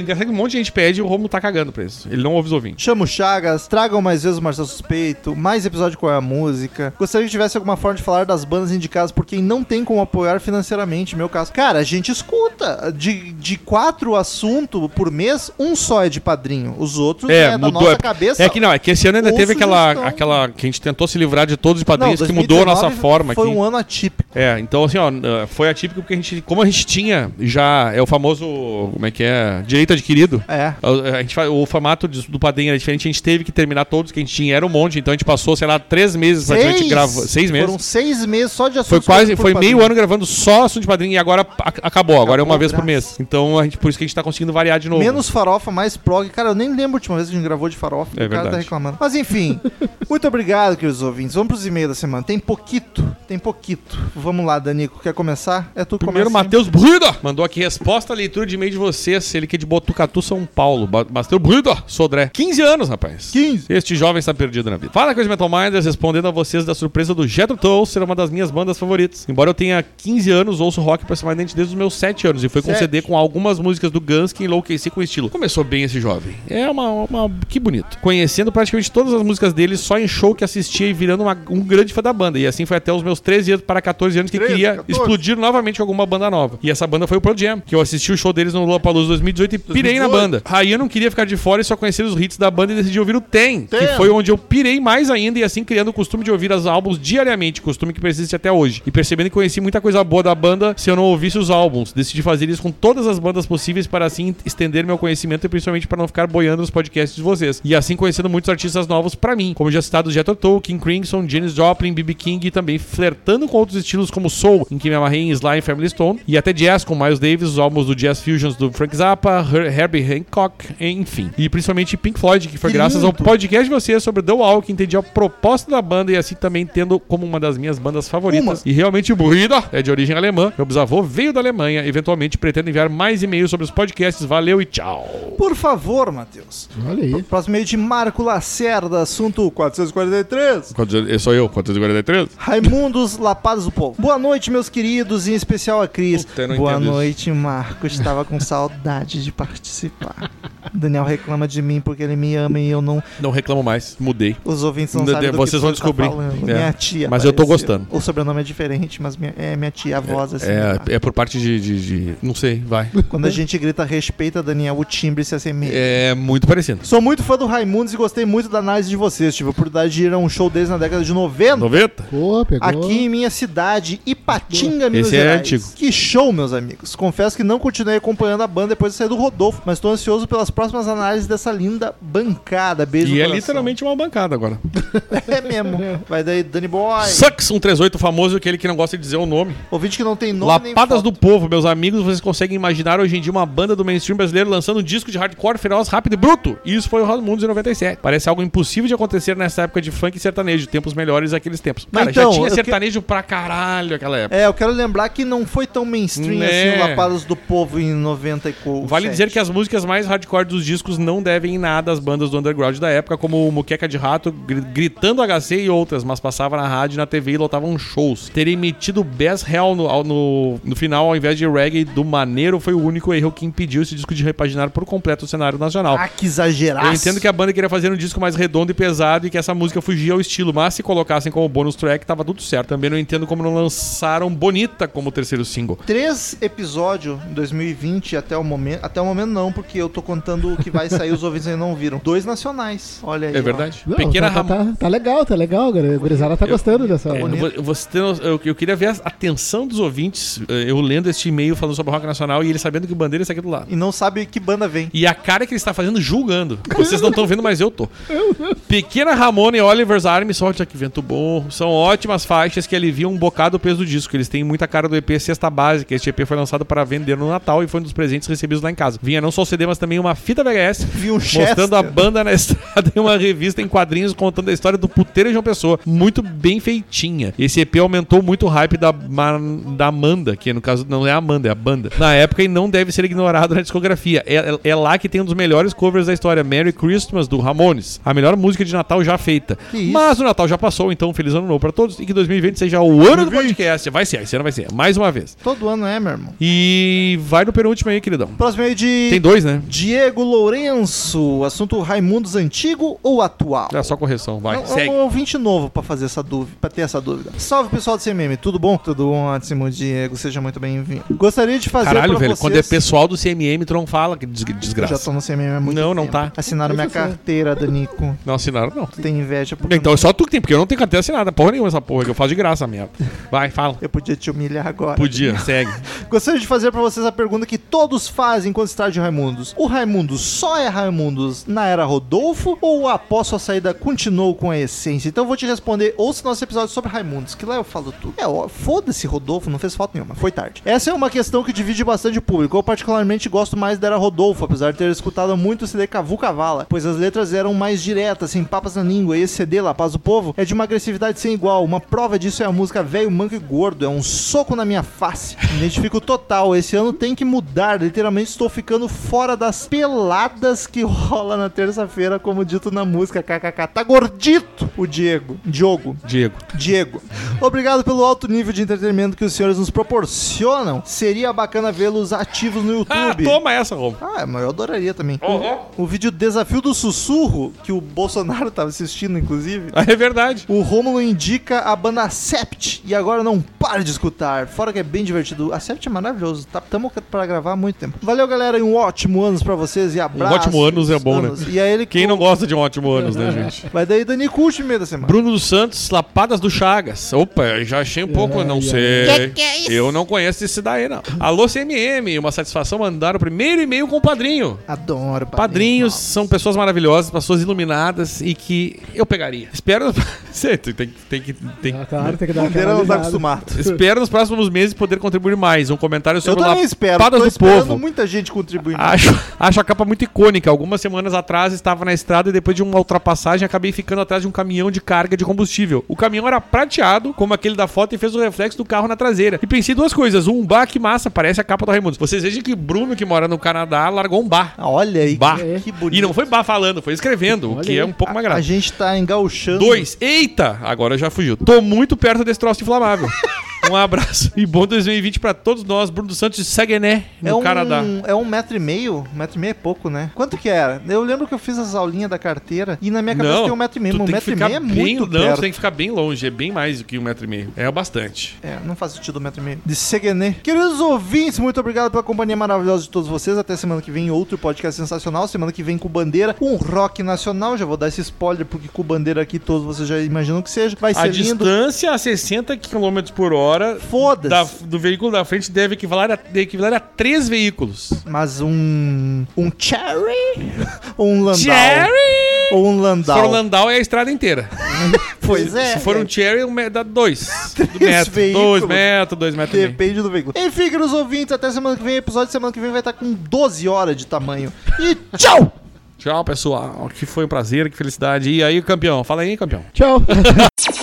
engraçado que um monte de gente pede e o Romulo tá cagando pra isso. Ele não ouve os ouvintes. Chama o Chagas, tragam mais vezes o Marcelo Suspeito, mais episódio com a música. Gostaria que tivesse alguma forma de falar das bandas indicadas por quem não tem como apoiar financeiramente, meu caso. Cara, Cara, a gente escuta. De, de quatro assuntos por mês, um só é de padrinho. Os outros É, é, da mudou. nossa é- cabeça. É que não, é que esse ano ainda teve aquela, sugestão. aquela. que a gente tentou se livrar de todos os Não, padrinhos que mudou a nossa 2019 forma Foi aqui. um ano atípico. É, então assim, ó, uh, foi atípico porque a gente, como a gente tinha já, é o famoso, como é que é, direito adquirido. É. A, a gente, o formato do padrinho era diferente, a gente teve que terminar todos que a gente tinha, era um monte, então a gente passou, sei lá, três meses praticamente gravando, seis meses. Foram seis meses só de Foi assuntos. quase, por foi meio ano gravando só assunto de padrinho e agora a- acabou, agora é uma Acabou, vez por mês. Então, a gente, por isso que a gente tá conseguindo variar de novo. Menos farofa, mais prog. Cara, eu nem lembro a última vez que a gente gravou de farofa. É o cara tá reclamando. Mas enfim, muito obrigado, queridos ouvintes. Vamos pros e-mails da semana. Tem pouquito, tem pouquito. Vamos lá, Danico. Quer começar? É tu que Primeiro, começa. Matheus Bruda mandou aqui resposta à leitura de e-mail de vocês. Ele que é de Botucatu, São Paulo. Matheus Bruda, Sodré. 15 anos, rapaz. 15. Este jovem está perdido na vida. Fala, Coisa Metal Minders, respondendo a vocês da surpresa do Jethro Tull ser uma das minhas bandas favoritas. Embora eu tenha 15 anos, ouço rock aproximadamente desde os meus 7 anos e foi com. CD com algumas músicas do Guns que enlouqueci com o estilo. Começou bem esse jovem. É uma, uma- que bonito. Conhecendo praticamente todas as músicas dele só em show que assistia e virando uma- um grande fã da banda. E assim foi até os meus 13 anos para 14 anos que 13, queria 14. explodir novamente com alguma banda nova. E essa banda foi o Pro Jam, que eu assisti o show deles no Lollapalooza 2018 e pirei na 2018. banda. Aí eu não queria ficar de fora e só conhecer os hits da banda e decidi ouvir o Tem, que Tem. foi onde eu pirei mais ainda e assim criando o costume de ouvir os álbuns diariamente, costume que persiste até hoje. E percebendo que conheci muita coisa boa da banda se eu não ouvisse os álbuns. Decidi fazer isso com todas as bandas possíveis para assim estender meu conhecimento e principalmente para não ficar boiando nos podcasts de vocês. E assim conhecendo muitos artistas novos pra mim, como já citado Jethro Tull, King Crimson, Janis Joplin, B.B. King e também flertando com outros estilos como Soul, em que me amarrei em Sly e Family Stone, e até jazz com Miles Davis, os álbuns do Jazz Fusions do Frank Zappa, Her- Herbie Hancock, enfim. E principalmente Pink Floyd, que foi Que graças ao lindo. podcast de vocês sobre The Wall que entendi a proposta da banda e assim também tendo como uma das minhas bandas favoritas. E realmente Burrida é de origem alemã. Meu bisavô veio da Alemanha. Eventualmente pretendo enviar mais e-mails sobre os podcasts. Valeu e tchau. Por favor, Matheus. Olha aí. Próximo e-mail de Marco Lacerda, assunto 443. Quantos, sou eu, 443? Raimundos Lapadas do Povo. Boa noite, meus queridos, em especial a Cris. Puta, Boa entendo noite, Marco. Estava com saudade de participar. Daniel reclama de mim porque ele me ama e eu não. Não reclamo mais, mudei. Os ouvintes não De- sabem do que vocês vão tá descobrir. falando. É. Minha tia. Mas eu tô gostando. O sobrenome é diferente, mas minha, é minha tia, a voz assim. né? É, é por parte de, de- de- Não sei, vai. Quando a gente grita respeita, Daniel, o timbre se assemelha. É muito parecido. Sou muito fã do Raimundos e gostei muito da análise de vocês. Tive a oportunidade de ir a um show deles na década de 90. 90? Pô, pegou. Aqui em minha cidade, Ipatinga, Minas Esse é Gerais. antigo. Que show, meus amigos. Confesso que não continuei acompanhando a banda depois de sair do Rodolfo, mas estou ansioso pelas próximas análises dessa linda bancada. Beijo E no é literalmente uma bancada agora. É mesmo. Vai daí, Danny Boy. Sucks 138, famoso, aquele que não gosta de dizer o nome. Ouvinte que não tem nome nem Lapadas foto. do Povo, meus amigos, vocês conseguem imaginar hoje em dia uma banda do mainstream brasileiro lançando um disco de hardcore feroz, rápido e bruto. E isso foi o Raimundos em 97. Parece algo impossível de acontecer nessa época de funk e sertanejo, tempos melhores aqueles tempos. Cara, Então, já tinha sertanejo pra caralho aquela época. É, eu quero lembrar que não foi tão mainstream Né. assim o Lapadas do Povo em 90 e pouco. Vale dizer que as músicas mais hardcore dos discos não devem em nada às bandas do underground da época, como Muqueca de Rato, Gri- Gritando HC e outras, mas passava na rádio, na TV e lotavam shows. Terem metido Bass Hell no, no, no final, ao invés de reggae do Maneiro, foi o único erro que impediu esse disco de repaginar por completo o cenário nacional. Ah, que exageraço. Eu entendo que a banda queria fazer um disco mais redondo e pesado e que essa música fugia ao estilo, mas se colocassem como bônus track, tava tudo certo. Também não entendo como não lançaram Bonita como terceiro single. Três episódios em 2020 até o momento. Até o momento não, porque eu tô contando o que vai sair, os ouvintes ainda não viram. Dois nacionais. Olha aí. É ó. verdade? Não, Pequena tá, Ram- tá, tá legal, tá legal, galera. A gurizada tá gostando dessa. É, você eu, eu queria ver a atenção dos ouvintes, eh, eu lendo este e-mail falando sobre rock nacional e ele sabendo que bandeira está aqui do lado. E não sabe que banda vem. E a cara que ele está fazendo julgando. Vocês não estão vendo, mas eu tô. Pequena Ramona e Oliver's Army, sorte aqui, vento bom. São ótimas faixas que aliviam um bocado o peso do disco. Eles têm muita cara do EP Sexta Básica. Este EP foi lançado para vender no Natal e foi um dos presentes recebidos lá em casa. Vinha não só o CD, mas também uma fita VHS. Vi um Mostrando a Chester. banda na estrada em uma revista em quadrinhos contando a história do puteiro de João Pessoa. Muito bem feitinha. Esse EP aumentou muito o hype da, da Amanda, que no caso não é a Amanda, é a banda. Na época e não deve ser ignorado na discografia. É, é- é lá que tem um dos melhores covers da história, Merry Christmas, do Ramones. A melhor música de Natal já feita. Mas o Natal já passou, então feliz ano novo pra todos. E que 2020 seja o ano do podcast. Vai ser, esse ano vai ser. Mais uma vez. Todo ano é, meu irmão. E vai no penúltimo aí, queridão. Próximo aí de Tem dois, né? Diego Lourenço, assunto Raimundos antigo ou atual? É só correção, vai. É um- segue. É um ouvinte novo pra fazer essa dúvida, pra ter essa dúvida. Salve pessoal do CMM, tudo bom? Tudo ótimo, Diego, seja muito bem-vindo. Gostaria de fazer Caralho, pra velho, vocês... quando é pessoal do CMM, não fala, que des- Eu já desgraça. tô no CMM há muito Não, não tempo. tá. Assinaram minha carteira, Danico. Não assinaram, não. Tu tem inveja porque Então é só tu que tem, porque eu não tenho carteira assinada, porra nenhuma essa porra, que eu faço de graça merda. Vai, fala. eu podia te humilhar agora. Podia, segue. Gostaria de fazer pra vocês a pergunta que todos fazem quando se trata de Raimundos. O Raimundos só é Raimundos na era Rodolfo ou após sua saída continuou com a essência? Então eu vou te responder, ouça nosso episódio sobre Raimundos, que lá eu falo tudo. É, ó, foda-se Rodolfo, não fez falta nenhuma, foi tarde. Essa é uma questão que divide bastante o público. Eu particularmente gosto mais da era Rodolfo, apesar de ter escutado muito o CD Cavu Cavala, pois as letras eram mais diretas, sem papas na língua, e esse CD, La Paz do Povo, é de uma agressividade sem igual. Uma prova disso é a música Velho Manco e Gordo, é um soco na minha face. Identifico total, esse ano tem que mudar, literalmente estou ficando fora das peladas que rola na terça-feira, como dito na música, kkk. Tá gordito o Diego, Diogo. Diego. Diego, obrigado pelo alto nível de entretenimento que os senhores nos proporcionam. Seria bacana vê-los ativos no Ah, YouTube. toma essa, Ah, mas eu adoraria também. Uhum. O vídeo Desafio do Sussurro, que o Bolsonaro tava assistindo, inclusive. Ah, É verdade. O Rômulo indica a banda Sept e agora não para de escutar. Fora que é bem divertido. A Sept é maravilhoso. Tá, tamo pra gravar há muito tempo. Valeu, galera, e um ótimo anos pra vocês e abraço. ótimo anos é bom, né? E aí ele Quem não gosta de um ótimo anos, né, gente? Vai daí Dani Cult meio da semana. Bruno dos Santos, Lapadas do Chagas. Opa, eu já achei um pouco, não sei. Eu não conheço esse daí, não. Alô, CMM, uma satisfação mandar o primeiro e-mail com o padrinho. Adoro Padrinhos são pessoas maravilhosas, pessoas iluminadas e que eu pegaria. Espero. Sei, tem, tem, que. Tem, Ah, claro, tem que dar aquela não tá acostumado. Espero nos próximos meses poder contribuir mais. Um comentário Eu sobre também espero. Lapadas Tô do esperando Povo. muita gente contribuindo. Acho, acho a capa muito icônica. Algumas semanas atrás estava na estrada e depois de uma ultrapassagem acabei ficando atrás de um caminhão de carga de combustível. O caminhão era prateado, como aquele da foto, e fez o reflexo do carro na traseira. E pensei duas coisas. Um, bah, que massa, parece a capa do Raimundo. Vocês vejam que Bruno, que mora no Canadá, largou um bar. Ah, Olha aí, Bar. que, que bonito. E não foi bar falando, foi escrevendo, o Olha que aí. é um pouco mais A grave. gente tá engauchando. Dois, eita, agora já fugiu. Tô muito perto desse troço inflamável. Um abraço e bom 2020 pra todos nós, Bruno dos Santos de Saguené, no É um, Canadá. é um metro e meio? Um metro e meio é pouco, né? Quanto que era? Eu lembro que eu fiz as aulinhas da carteira e na minha cabeça tem um metro e meio. Um metro e meio é bem, muito Não, perto. tu tem que ficar bem longe, é bem mais do que um metro e meio. É bastante. É, não faz sentido um metro e meio. De Seguené. Queridos ouvintes, muito obrigado pela companhia maravilhosa de todos vocês. Até semana que vem, outro podcast sensacional. Semana que vem com Bandeira, um rock nacional. Já vou dar esse spoiler, porque com Bandeira aqui todos vocês já imaginam que seja. Vai A ser lindo. distância a 60 km por hora Foda-se. da- do veículo da frente deve equivaler a, deve equivaler a três veículos. Mas um. Um Cherry? Ou um Landau? Cherry! Ou um Se Landau? for um Landau, é a estrada inteira. Pois é. Se for é. um Cherry, um dá dois. Do metro. veículos. Dois metros, dois metros meio. Depende do veículo. Enfim, queridos ouvintes, até semana que vem. Episódio de semana que vem vai estar com 12 horas de tamanho. E tchau! Tchau, pessoal. Que foi um prazer, que felicidade. E aí, campeão? Fala aí, campeão. Tchau.